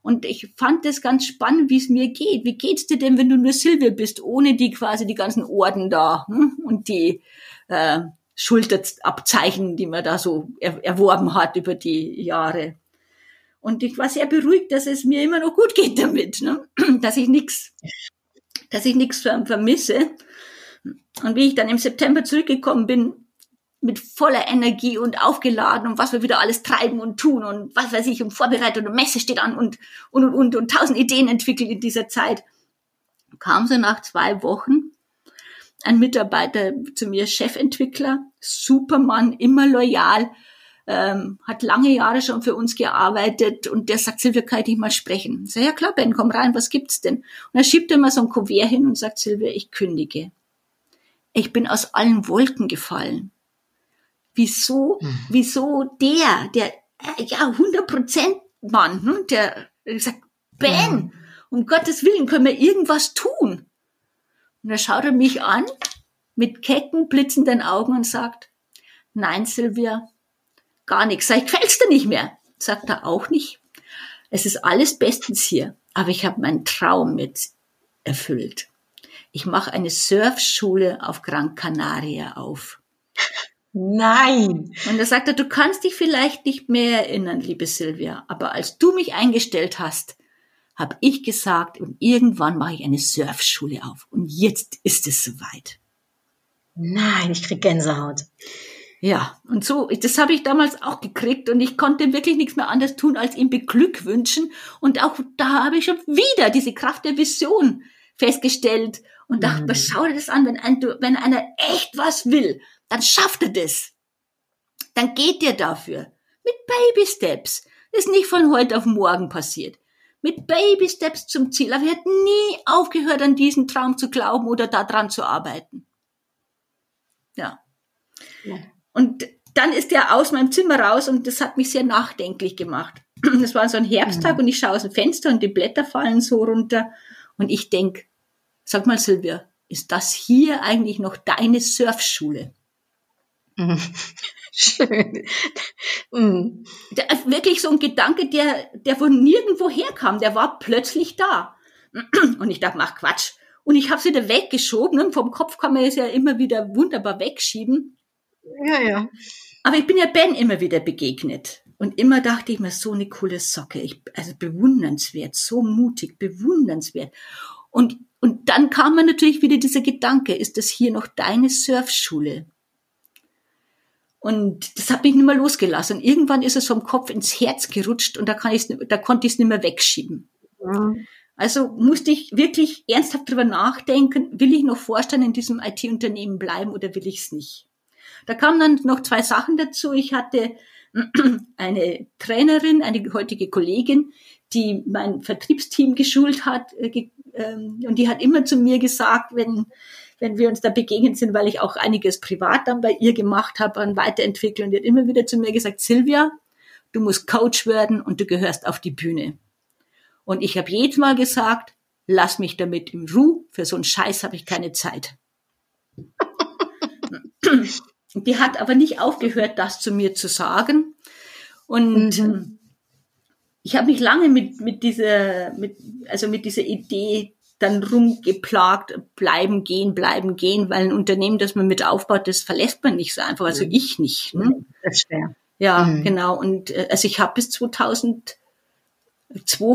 Und ich fand das ganz spannend, wie es mir geht. Wie geht's dir denn, wenn du nur Silvia bist, ohne die quasi die ganzen Orden da hm? und die äh, Schulterabzeichen, die man da so er, erworben hat über die Jahre. Und ich war sehr beruhigt, dass es mir immer noch gut geht damit, ne? dass ich nichts, dass ich nichts vermisse. Und wie ich dann im September zurückgekommen bin, mit voller Energie und aufgeladen und was wir wieder alles treiben und tun und was weiß ich und vorbereitet und Messe steht an und und und und, und tausend Ideen entwickelt in dieser Zeit, kam so nach zwei Wochen ein Mitarbeiter zu mir, Chefentwickler, Supermann, immer loyal, ähm, hat lange Jahre schon für uns gearbeitet und der sagt, Silvia, kann ich dich mal sprechen? Ich sage, ja klar, Ben, komm rein, was gibt's denn? Und er schiebt immer so ein Kuvert hin und sagt, Silvia, ich kündige. Ich bin aus allen Wolken gefallen. Wieso, mhm. wieso der, der, ja, 100 Prozent Mann, hm, der sagt, Ben, um Gottes Willen, können wir irgendwas tun? Und da schaut er mich an, mit kecken, blitzenden Augen und sagt, nein, Silvia, gar nichts. Sag ich, gefällt's dir nicht mehr? Sagt er auch nicht. Es ist alles bestens hier, aber ich habe meinen Traum mit erfüllt. Ich mache eine Surfschule auf Gran Canaria auf. Nein. Und da sagt er, du kannst dich vielleicht nicht mehr erinnern, liebe Silvia, aber als du mich eingestellt hast, habe ich gesagt, und irgendwann mache ich eine Surfschule auf. Und jetzt ist es soweit. Nein, ich krieg Gänsehaut. Ja, und so, das habe ich damals auch gekriegt und ich konnte wirklich nichts mehr anderes tun, als ihm beglückwünschen. Und auch da habe ich schon wieder diese Kraft der Vision festgestellt und dachte, mhm. schau dir das an, wenn, ein, wenn einer echt was will, dann schafft er das. Dann geht der dafür. Mit Baby Steps. Das ist nicht von heute auf morgen passiert. Mit Baby Steps zum Ziel. Aber er hat nie aufgehört, an diesen Traum zu glauben oder daran zu arbeiten. Ja. ja. Und dann ist er aus meinem Zimmer raus und das hat mich sehr nachdenklich gemacht. Das war so ein Herbsttag mhm. und ich schaue aus dem Fenster und die Blätter fallen so runter und ich denk, sag mal Silvia, ist das hier eigentlich noch deine Surfschule? Mhm. Schön. Mhm. Wirklich so ein Gedanke, der, der von nirgendwo herkam, der war plötzlich da. Und ich dachte, mach Quatsch. Und ich habe es wieder weggeschoben. Und vom Kopf kann man es ja immer wieder wunderbar wegschieben. Ja, ja. Aber ich bin ja Ben immer wieder begegnet. Und immer dachte ich mir, so eine coole Socke. Ich, also bewundernswert, so mutig, bewundernswert. Und, und dann kam mir natürlich wieder dieser Gedanke, ist das hier noch deine Surfschule? Und das hat mich nicht mehr losgelassen. Und irgendwann ist es vom Kopf ins Herz gerutscht und da, kann ich's, da konnte ich es nicht mehr wegschieben. Ja. Also musste ich wirklich ernsthaft drüber nachdenken, will ich noch Vorstand in diesem IT-Unternehmen bleiben oder will ich es nicht? Da kamen dann noch zwei Sachen dazu. Ich hatte eine Trainerin, eine heutige Kollegin, die mein Vertriebsteam geschult hat, äh, ähm, und die hat immer zu mir gesagt, wenn, wenn wir uns da begegnet sind, weil ich auch einiges privat dann bei ihr gemacht habe an Weiterentwicklung, die hat immer wieder zu mir gesagt, Silvia, du musst Coach werden und du gehörst auf die Bühne. Und ich habe jedes Mal gesagt, lass mich damit im Ruh, für so einen Scheiß habe ich keine Zeit. Die hat aber nicht aufgehört, das zu mir zu sagen. Und mhm. Ich habe mich lange mit, mit dieser, mit, also mit dieser Idee dann rumgeplagt, bleiben, gehen, bleiben, gehen, weil ein Unternehmen, das man mit aufbaut, das verlässt man nicht so einfach, also mhm. ich nicht. Ne? Das ist schwer. Ja, mhm. genau. Und äh, also ich habe bis 2002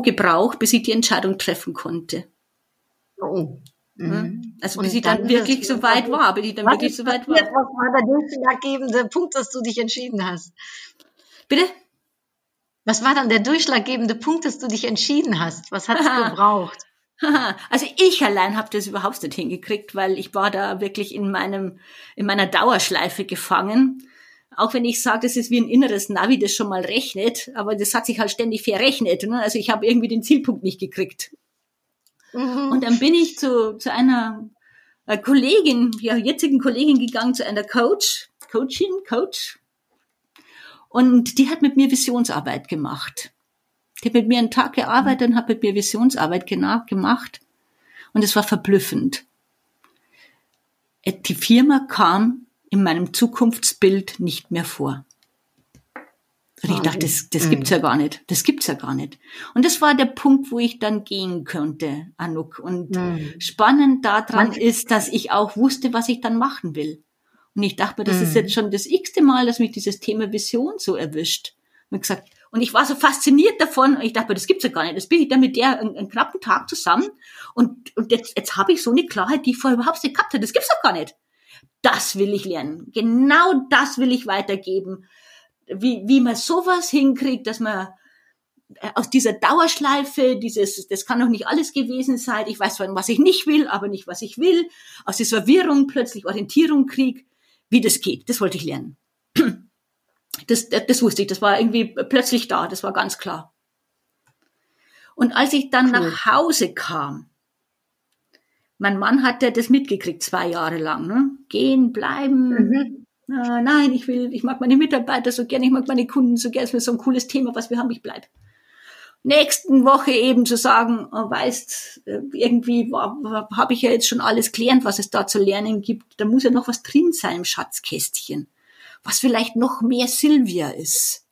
gebraucht, bis ich die Entscheidung treffen konnte. Oh. Mhm. Also bis ich dann, wirklich so weit war, bis ich dann wirklich so weit war. Was war der durchschlaggebende Punkt, dass du dich entschieden hast? Bitte? Was war dann der durchschlaggebende Punkt, dass du dich entschieden hast? Was hat es gebraucht? Also ich allein habe das überhaupt nicht hingekriegt, weil ich war da wirklich in meinem in meiner Dauerschleife gefangen. Auch wenn ich sage, das ist wie ein inneres Navi, das schon mal rechnet, aber das hat sich halt ständig verrechnet. Ne? Also ich habe irgendwie den Zielpunkt nicht gekriegt. Mhm. Und dann bin ich zu, zu einer äh, Kollegin, ja, jetzigen Kollegin gegangen, zu einer Coach, Coachin, Coach. Und die hat mit mir Visionsarbeit gemacht. Die hat mit mir einen Tag gearbeitet und hat mit mir Visionsarbeit gemacht. Und es war verblüffend. Die Firma kam in meinem Zukunftsbild nicht mehr vor. Und ich dachte, das, das gibt's ja gar nicht. Das gibt's ja gar nicht. Und das war der Punkt, wo ich dann gehen könnte, Anuk. Und mhm. spannend daran Man ist, dass ich auch wusste, was ich dann machen will. Und ich dachte mir, das mhm. ist jetzt schon das x-te Mal, dass mich dieses Thema Vision so erwischt. Und gesagt, und ich war so fasziniert davon, ich dachte das gibt's ja gar nicht. Das bin ich dann mit der einen, einen knappen Tag zusammen. Und, und jetzt, jetzt habe ich so eine Klarheit, die ich vorher überhaupt nicht gehabt habe. Das gibt's doch gar nicht. Das will ich lernen. Genau das will ich weitergeben wie, wie man sowas hinkriegt, dass man äh, aus dieser Dauerschleife, dieses, das kann doch nicht alles gewesen sein, ich weiß zwar, was ich nicht will, aber nicht, was ich will, aus dieser Wirrung plötzlich Orientierung krieg, wie das geht, das wollte ich lernen. Das, das, das wusste ich, das war irgendwie plötzlich da, das war ganz klar. Und als ich dann cool. nach Hause kam, mein Mann hat ja das mitgekriegt, zwei Jahre lang, ne? Gehen, bleiben, mhm äh, nein, ich will, ich mag meine Mitarbeiter so gerne, ich mag meine Kunden so gerne, es ist so ein cooles Thema, was wir haben, ich bleib. nächsten Woche eben zu sagen, oh, weißt, äh, irgendwie habe ich ja jetzt schon alles gelernt, was es da zu lernen gibt. Da muss ja noch was drin sein im Schatzkästchen, was vielleicht noch mehr Silvia ist.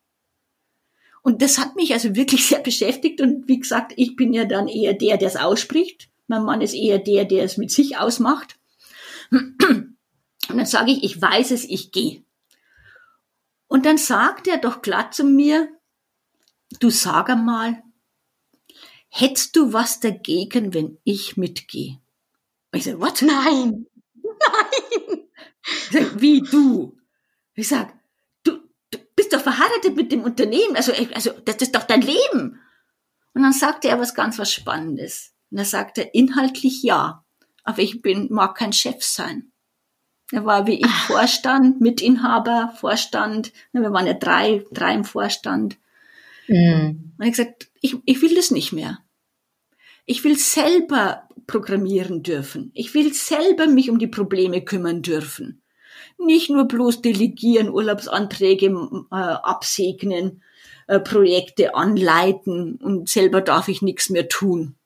Und das hat mich also wirklich sehr beschäftigt. Und wie gesagt, ich bin ja dann eher der, der es ausspricht. Mein Mann ist eher der, der es mit sich ausmacht. Und dann sage ich, ich weiß es, ich gehe. Und dann sagt er doch glatt zu mir, du sag einmal, hättest du was dagegen, wenn ich mitgehe? Ich sage, was? Nein, nein. Sag, wie du? Ich sag, du, du bist doch verheiratet mit dem Unternehmen, also, also das ist doch dein Leben. Und dann sagte er was ganz was Spannendes. Und er sagte, inhaltlich ja, aber ich bin, mag kein Chef sein. Er war wie ich. Vorstand, Mitinhaber, Vorstand. Wir waren ja drei, drei im Vorstand. Mhm. Und ich gesagt, ich, ich will das nicht mehr. Ich will selber programmieren dürfen. Ich will selber mich um die Probleme kümmern dürfen. Nicht nur bloß delegieren, Urlaubsanträge äh, absegnen, äh, Projekte anleiten und selber darf ich nichts mehr tun.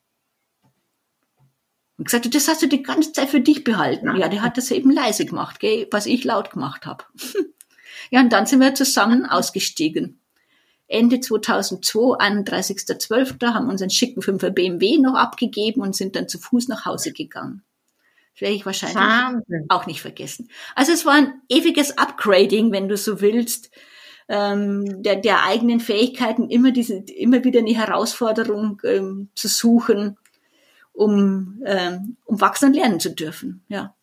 Und gesagt, das hast du die ganze Zeit für dich behalten. Ja, der hat das eben leise gemacht, gell, was ich laut gemacht habe. ja, und dann sind wir zusammen ausgestiegen. Ende 2002, 31.12., haben unseren schicken 5er BMW noch abgegeben und sind dann zu Fuß nach Hause gegangen. Werde ich wahrscheinlich Wahnsinn. auch nicht vergessen. Also es war ein ewiges Upgrading, wenn du so willst, ähm, der, der eigenen Fähigkeiten immer diese, immer wieder eine Herausforderung ähm, zu suchen, um, ähm, um wachsen und lernen zu dürfen. Ja.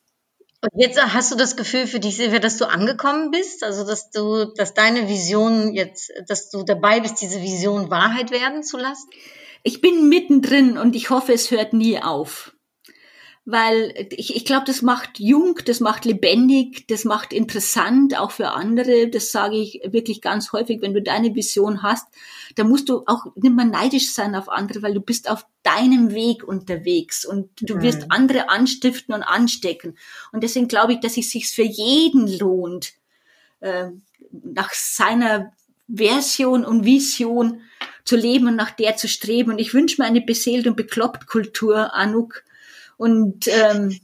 Und jetzt hast du das Gefühl für dich, Silvia, dass du angekommen bist? Also, dass du, dass deine Vision jetzt, dass du dabei bist, diese Vision Wahrheit werden zu lassen? Ich bin mittendrin und ich hoffe, es hört nie auf weil ich, ich glaube, das macht jung, das macht lebendig, das macht interessant, auch für andere. Das sage ich wirklich ganz häufig, wenn du deine Vision hast, da musst du auch nicht mehr neidisch sein auf andere, weil du bist auf deinem Weg unterwegs und du wirst mhm. andere anstiften und anstecken. Und deswegen glaube ich, dass es sich für jeden lohnt, äh, nach seiner Version und Vision zu leben und nach der zu streben. Und ich wünsche mir eine beseelt und bekloppt Kultur, Anuk, und ähm,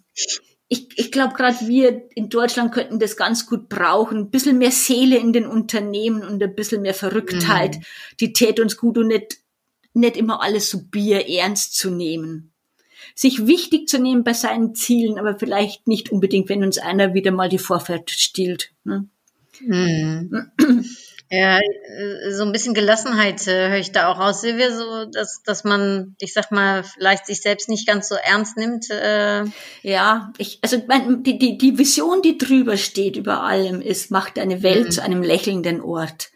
ich, ich glaube, gerade wir in Deutschland könnten das ganz gut brauchen. Ein bisschen mehr Seele in den Unternehmen und ein bisschen mehr Verrücktheit. Mhm. Die tät uns gut und nicht, nicht immer alles so bier ernst zu nehmen. Sich wichtig zu nehmen bei seinen Zielen, aber vielleicht nicht unbedingt, wenn uns einer wieder mal die Vorfahrt stiehlt. Ne? Mhm. Ja, äh, so ein bisschen Gelassenheit äh, höre ich da auch raus, Silvia, so, dass, dass man, ich sag mal, vielleicht sich selbst nicht ganz so ernst nimmt. Äh. Ja, ich, also mein, die, die, die Vision, die drüber steht über allem, ist, macht eine Welt mhm. zu einem lächelnden Ort.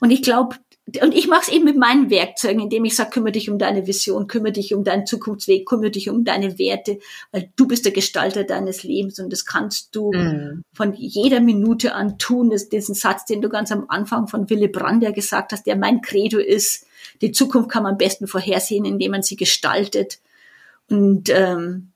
Und ich glaube, und ich mache es eben mit meinen Werkzeugen, indem ich sage, kümmere dich um deine Vision, kümmere dich um deinen Zukunftsweg, kümmere dich um deine Werte, weil du bist der Gestalter deines Lebens und das kannst du mhm. von jeder Minute an tun. Das, diesen Satz, den du ganz am Anfang von Willy Brandt ja gesagt hast, der mein Credo ist, die Zukunft kann man am besten vorhersehen, indem man sie gestaltet. Und ähm,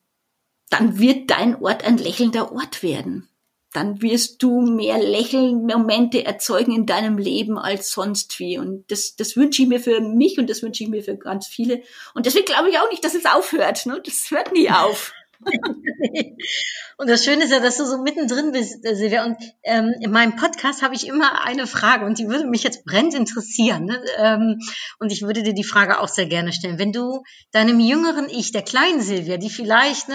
dann wird dein Ort ein lächelnder Ort werden dann wirst du mehr Lächeln-Momente erzeugen in deinem Leben als sonst wie. Und das, das wünsche ich mir für mich und das wünsche ich mir für ganz viele. Und deswegen glaube ich auch nicht, dass es aufhört. Ne? Das hört nie auf. und das Schöne ist ja, dass du so mittendrin bist, äh, Silvia. Und ähm, in meinem Podcast habe ich immer eine Frage und die würde mich jetzt brennend interessieren. Ne? Ähm, und ich würde dir die Frage auch sehr gerne stellen. Wenn du deinem jüngeren Ich, der kleinen Silvia, die vielleicht ne,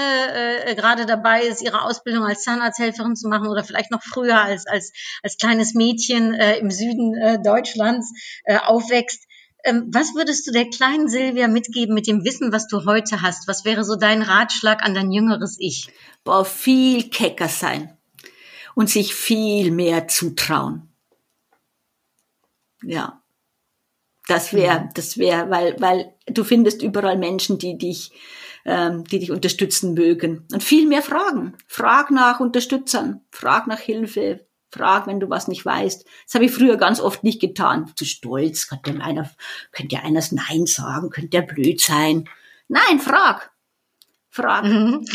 äh, gerade dabei ist, ihre Ausbildung als Zahnarzthelferin zu machen oder vielleicht noch früher als, als, als kleines Mädchen äh, im Süden äh, Deutschlands äh, aufwächst, was würdest du der kleinen Silvia mitgeben mit dem Wissen, was du heute hast? Was wäre so dein Ratschlag an dein jüngeres Ich? Boah, viel kecker sein und sich viel mehr zutrauen. Ja. Das wäre, mhm. das wäre, weil, weil du findest überall Menschen, die dich, ähm, die dich unterstützen mögen. Und viel mehr fragen. Frag nach Unterstützern, frag nach Hilfe, Frag, wenn du was nicht weißt. Das habe ich früher ganz oft nicht getan. Zu stolz. Könnte einer, könnte einer Nein sagen? Könnte der blöd sein? Nein, frag. Frag. Mhm.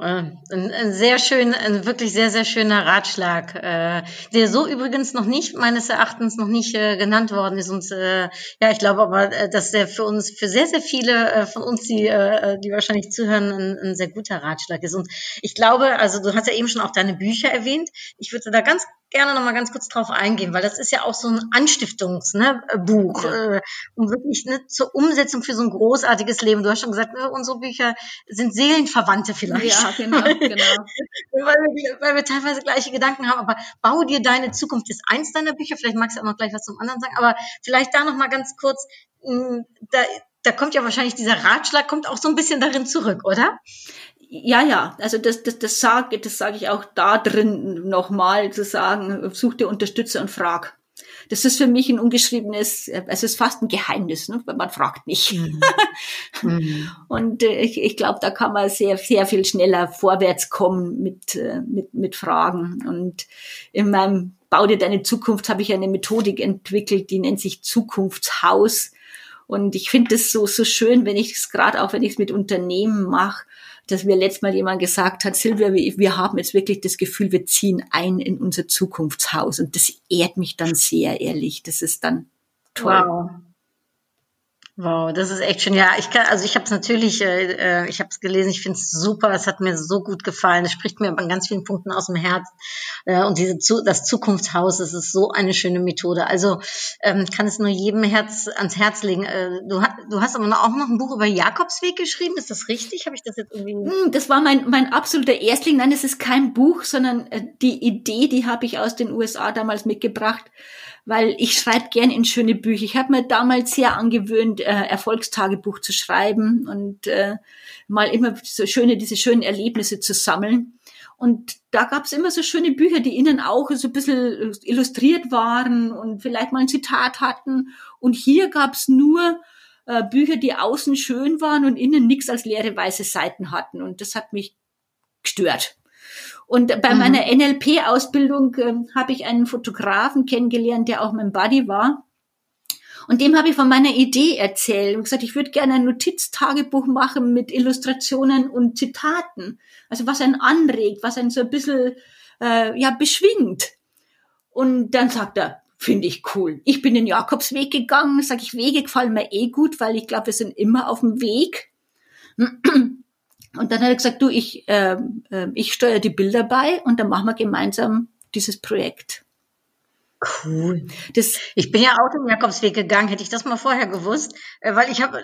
Äh, ein, ein, sehr schön, ein wirklich sehr, sehr schöner Ratschlag, äh, der so übrigens noch nicht, meines Erachtens, noch nicht äh, genannt worden ist. Und äh, ja, ich glaube aber, äh, dass der für uns, für sehr, sehr viele äh, von uns, die, äh, die wahrscheinlich zuhören, ein, ein sehr guter Ratschlag ist. Und ich glaube, also du hast ja eben schon auch deine Bücher erwähnt. Ich würde da ganz gerne noch mal ganz kurz drauf eingehen, weil das ist ja auch so ein Anstiftungsbuch, ne, Buch, ja. äh, um wirklich ne, zur Umsetzung für so ein großartiges Leben. Du hast schon gesagt, ne, unsere Bücher sind Seelenverwandte vielleicht. Ja, genau, genau. weil, wir, weil wir teilweise gleiche Gedanken haben, aber bau dir deine Zukunft ist eins deiner Bücher. Vielleicht magst du auch noch gleich was zum anderen sagen, aber vielleicht da noch mal ganz kurz, mh, hm, da, da kommt ja wahrscheinlich dieser Ratschlag, kommt auch so ein bisschen darin zurück, oder? Ja, ja, also das, das, das sage das sag ich auch da drin nochmal zu sagen, such dir Unterstützer und frag. Das ist für mich ein ungeschriebenes, es ist fast ein Geheimnis, ne? weil man fragt nicht. Mhm. mhm. und äh, ich, ich glaube, da kann man sehr, sehr viel schneller vorwärts kommen mit, äh, mit, mit Fragen. Und in meinem Bau dir deine Zukunft habe ich eine Methodik entwickelt, die nennt sich Zukunftshaus. Und ich finde es so, so schön, wenn ich es gerade auch, wenn ich es mit Unternehmen mache, dass mir letztes Mal jemand gesagt hat, Silvia, wir haben jetzt wirklich das Gefühl, wir ziehen ein in unser Zukunftshaus. Und das ehrt mich dann sehr, ehrlich. Das ist dann toll. Wow. Wow, das ist echt schön. Ja, ich kann, also ich habe es natürlich, äh, äh ich habe es gelesen, ich finde es super, es hat mir so gut gefallen. Es spricht mir an ganz vielen Punkten aus dem Herz. Äh, und diese das Zukunftshaus, das ist so eine schöne Methode. Also ähm, kann es nur jedem Herz ans Herz legen. Äh, du, du hast aber auch noch ein Buch über Jakobsweg geschrieben, ist das richtig? Habe ich das jetzt irgendwie? Hm, das war mein mein absoluter Erstling. Nein, es ist kein Buch, sondern äh, die Idee, die habe ich aus den USA damals mitgebracht weil ich schreibe gern in schöne Bücher. Ich habe mir damals sehr angewöhnt, äh, Erfolgstagebuch zu schreiben und äh, mal immer so schöne, diese schönen Erlebnisse zu sammeln. Und da gab es immer so schöne Bücher, die innen auch so ein bisschen illustriert waren und vielleicht mal ein Zitat hatten. Und hier gab es nur äh, Bücher, die außen schön waren und innen nichts als leere weiße Seiten hatten. Und das hat mich gestört. Und bei mhm. meiner NLP-Ausbildung äh, habe ich einen Fotografen kennengelernt, der auch mein Buddy war. Und dem habe ich von meiner Idee erzählt und gesagt, ich würde gerne ein Notiztagebuch machen mit Illustrationen und Zitaten. Also was einen anregt, was einen so ein bisschen äh, ja, beschwingt. Und dann sagt er, finde ich cool. Ich bin den Jakobsweg gegangen, sage ich, Wege gefallen mir eh gut, weil ich glaube, wir sind immer auf dem Weg. Und dann hat er gesagt, du, ich, äh, ich steuere die Bilder bei und dann machen wir gemeinsam dieses Projekt. Cool. Das, ich bin ja auch den Jakobsweg gegangen, hätte ich das mal vorher gewusst, äh, weil ich habe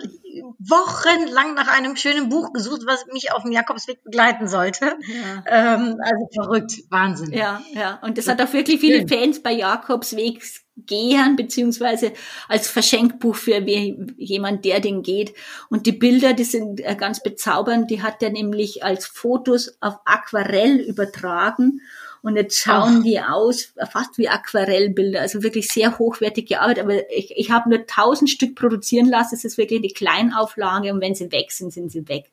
wochenlang nach einem schönen Buch gesucht, was mich auf dem Jakobsweg begleiten sollte. Ja. Ähm, also verrückt, Wahnsinn. Ja, ja. Und das hat auch wirklich viele Fans bei Jakobsweg gehen, beziehungsweise als Verschenkbuch für jemand, der den geht. Und die Bilder, die sind äh, ganz bezaubernd. Die hat er nämlich als Fotos auf Aquarell übertragen. Und jetzt schauen Ach. die aus, fast wie Aquarellbilder, also wirklich sehr hochwertig gearbeitet. Aber ich, ich habe nur tausend Stück produzieren lassen. Es ist wirklich eine Kleinauflage und wenn sie weg sind, sind sie weg.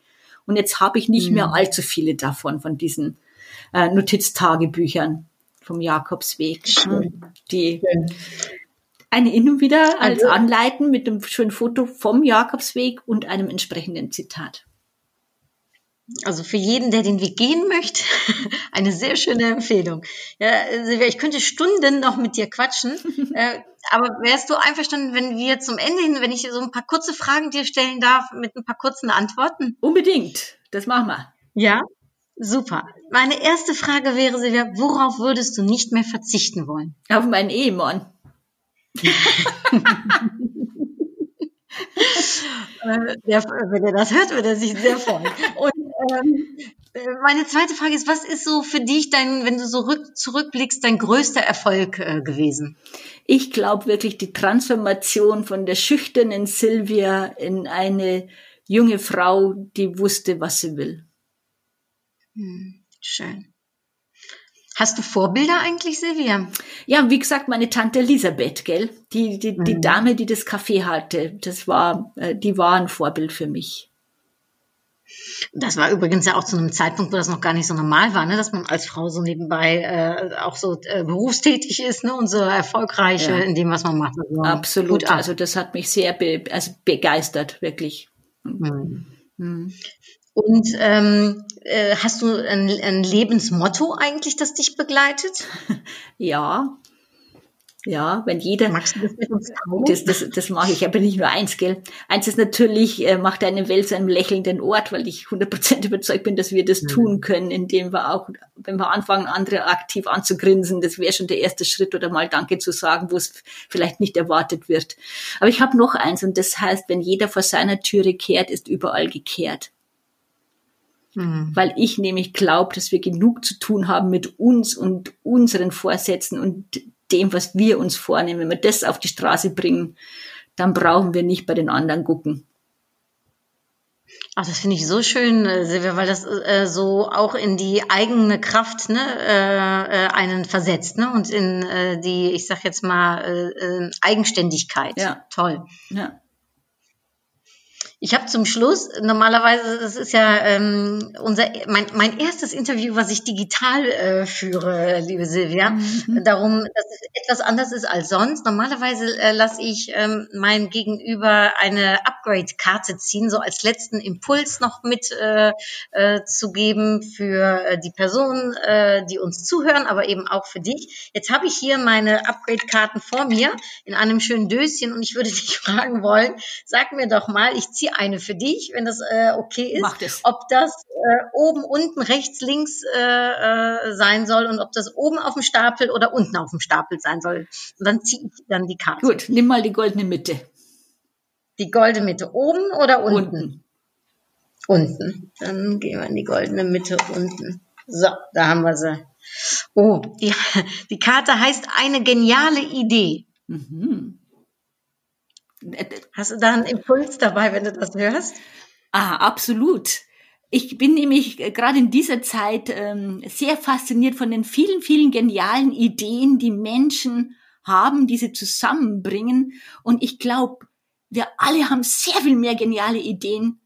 Und jetzt habe ich nicht mhm. mehr allzu viele davon, von diesen äh, Notiztagebüchern vom Jakobsweg. Schön. Die eine immer wieder als also, Anleiten mit einem schönen Foto vom Jakobsweg und einem entsprechenden Zitat. Also für jeden, der den Weg gehen möchte, eine sehr schöne Empfehlung. Ja, Silvia, ich könnte Stunden noch mit dir quatschen, äh, aber wärst du einverstanden, wenn wir zum Ende hin, wenn ich so ein paar kurze Fragen dir stellen darf, mit ein paar kurzen Antworten? Unbedingt, das machen wir. Ja, Super. Meine erste Frage wäre, Silvia, worauf würdest du nicht mehr verzichten wollen? Auf meinen Ehemann. Äh, der, wenn er das hört, wird er sich sehr freuen. Und ähm, äh, meine zweite Frage ist, was ist so für dich dein, wenn du so rück, zurückblickst, dein größter Erfolg äh, gewesen? Ich glaube wirklich die Transformation von der schüchternen Silvia in eine junge Frau, die wusste, was sie will. Hm, schön. Hast du Vorbilder eigentlich, Silvia? Ja, wie gesagt, meine Tante Elisabeth, gell? Die, die, mhm. die Dame, die das Café hatte, das war, äh, die war ein Vorbild für mich. Das war übrigens ja auch zu einem Zeitpunkt, wo das noch gar nicht so normal war, ne? dass man als Frau so nebenbei äh, auch so äh, berufstätig ist ne? und so erfolgreich ja. in dem, was man macht. Also, Absolut. Also das hat mich sehr be also begeistert, wirklich. Mhm. Mhm. Und ähm, äh, hast du ein, ein Lebensmotto eigentlich, das dich begleitet? Ja, ja, wenn jeder. Magst du das mit uns teilen? Das, das, das mache ich, aber nicht nur eins, gell. Eins ist natürlich, äh, macht eine Welt zu einem lächelnden Ort, weil ich 100% überzeugt bin, dass wir das mhm. tun können, indem wir auch, wenn wir anfangen, andere aktiv anzugrinsen, das wäre schon der erste Schritt oder mal Danke zu sagen, wo es vielleicht nicht erwartet wird. Aber ich habe noch eins und das heißt, wenn jeder vor seiner Türe kehrt, ist überall gekehrt. Mhm. Weil ich nämlich glaube, dass wir genug zu tun haben mit uns und unseren Vorsätzen und dem, was wir uns vornehmen, wenn wir das auf die Straße bringen, dann brauchen wir nicht bei den anderen gucken. Ach, das finde ich so schön, äh, Silvia, weil das äh, so auch in die eigene Kraft ne, äh, äh, einen versetzt ne? und in äh, die, ich sag jetzt mal, äh, Eigenständigkeit. Ja. Toll. Ja. Ich habe zum Schluss, normalerweise, das ist ja ähm, unser mein, mein erstes Interview, was ich digital äh, führe, liebe Silvia. Mhm. Darum, dass es etwas anders ist als sonst. Normalerweise äh, lasse ich ähm, mein Gegenüber eine Upgrade-Karte ziehen, so als letzten Impuls noch mit äh, äh, zu geben für äh, die Personen, äh, die uns zuhören, aber eben auch für dich. Jetzt habe ich hier meine Upgrade-Karten vor mir in einem schönen Döschen und ich würde dich fragen wollen, sag mir doch mal, ich ziehe eine für dich, wenn das äh, okay ist. Mach das. Ob das äh, oben, unten, rechts, links äh, äh, sein soll und ob das oben auf dem Stapel oder unten auf dem Stapel sein soll. Und dann ziehe ich dann die Karte. Gut, nimm mal die goldene Mitte. Die goldene Mitte oben oder unten? Unten. Unten. Dann gehen wir in die goldene Mitte unten. So, da haben wir sie. Oh, die, die Karte heißt eine geniale Idee. Mhm. Hast du da einen Impuls dabei, wenn du das hörst? Ah, absolut. Ich bin nämlich gerade in dieser Zeit ähm, sehr fasziniert von den vielen, vielen genialen Ideen, die Menschen haben, die sie zusammenbringen. Und ich glaube, wir alle haben sehr viel mehr geniale Ideen,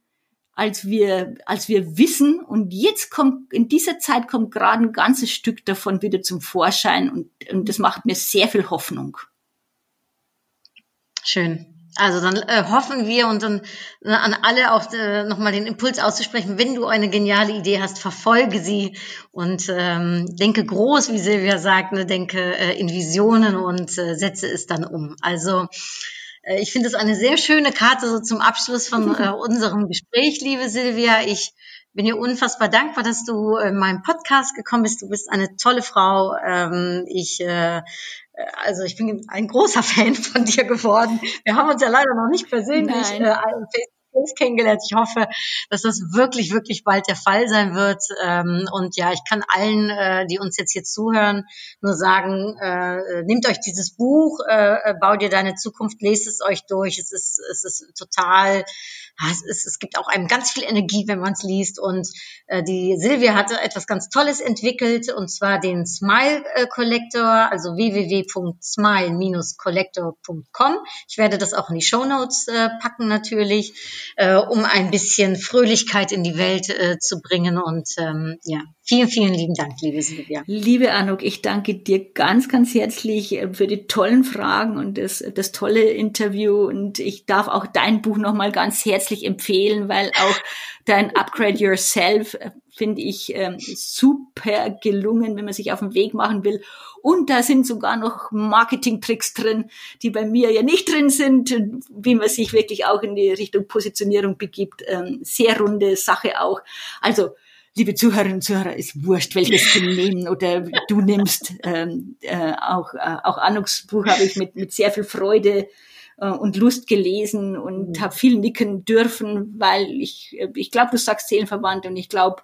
als wir, als wir wissen. Und jetzt kommt, in dieser Zeit kommt gerade ein ganzes Stück davon wieder zum Vorschein. Und, und das macht mir sehr viel Hoffnung. Schön. Also dann äh, hoffen wir und dann äh, an alle auch äh, nochmal den Impuls auszusprechen, wenn du eine geniale Idee hast, verfolge sie und ähm, denke groß, wie Silvia sagt, ne, denke äh, in Visionen und äh, setze es dann um. Also äh, ich finde es eine sehr schöne Karte so zum Abschluss von äh, unserem Gespräch, liebe Silvia. Ich bin dir unfassbar dankbar, dass du in meinem Podcast gekommen bist. Du bist eine tolle Frau. Ähm, ich äh, also ich bin ein großer Fan von dir geworden. Wir haben uns ja leider noch nicht persönlich äh, face kennengelernt. Ich hoffe, dass das wirklich, wirklich bald der Fall sein wird. Ähm, und ja, ich kann allen, äh, die uns jetzt hier zuhören, nur sagen, äh, nehmt euch dieses Buch, äh, bau dir deine Zukunft, lest es euch durch. Es ist, es ist total es, ist, es gibt auch einem ganz viel Energie, wenn man es liest. Und äh, die Silvia hatte etwas ganz Tolles entwickelt, und zwar den Smile äh, Collector, also www.smile-collector.com. Ich werde das auch in die Show Notes äh, packen natürlich, äh, um ein bisschen Fröhlichkeit in die Welt äh, zu bringen. Und ähm, ja, Vielen, vielen lieben Dank, liebe Silvia. Liebe Anuk, ich danke dir ganz, ganz herzlich äh, für die tollen Fragen und das, das tolle Interview. Und ich darf auch dein Buch nochmal ganz herzlich empfehlen, weil auch dein Upgrade Yourself äh, finde ich ähm, super gelungen, wenn man sich auf den Weg machen will. Und da sind sogar noch Marketing-Tricks drin, die bei mir ja nicht drin sind, wie man sich wirklich auch in die Richtung Positionierung begibt. Ähm, sehr runde Sache auch. Also liebe Zuhörerinnen und Zuhörer, ist wurscht, welches du nehmen oder du nimmst. Ähm, äh, auch äh, auch Anuks Buch habe ich mit, mit sehr viel Freude äh, und Lust gelesen und mhm. habe viel nicken dürfen, weil ich, äh, ich glaube, du sagst Seelenverwandt und ich glaube,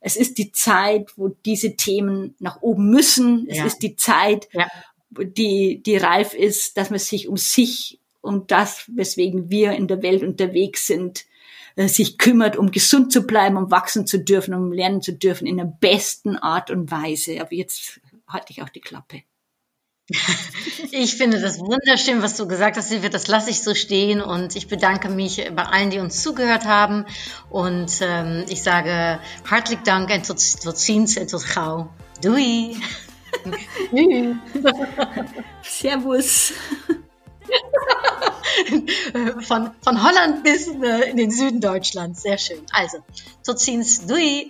es ist die Zeit, wo diese Themen nach oben müssen. Es ja. ist die Zeit, ja. die, die reif ist, dass man sich um sich und das, weswegen wir in der Welt unterwegs sind, sich kümmert, um gesund zu bleiben, um wachsen zu dürfen, um lernen zu dürfen in der besten Art und Weise. Aber jetzt halte ich auch die Klappe. Ich finde das wunderschön, was du gesagt hast, Silvia. Das lasse ich so stehen und ich bedanke mich bei allen, die uns zugehört haben. Und ähm, ich sage hartlich Dank und tot, tot ziens und tot gauw. Doei. Servus. von, von Holland bis äh, in den Süden Deutschlands. Sehr schön. Also, tot ziens. Doei.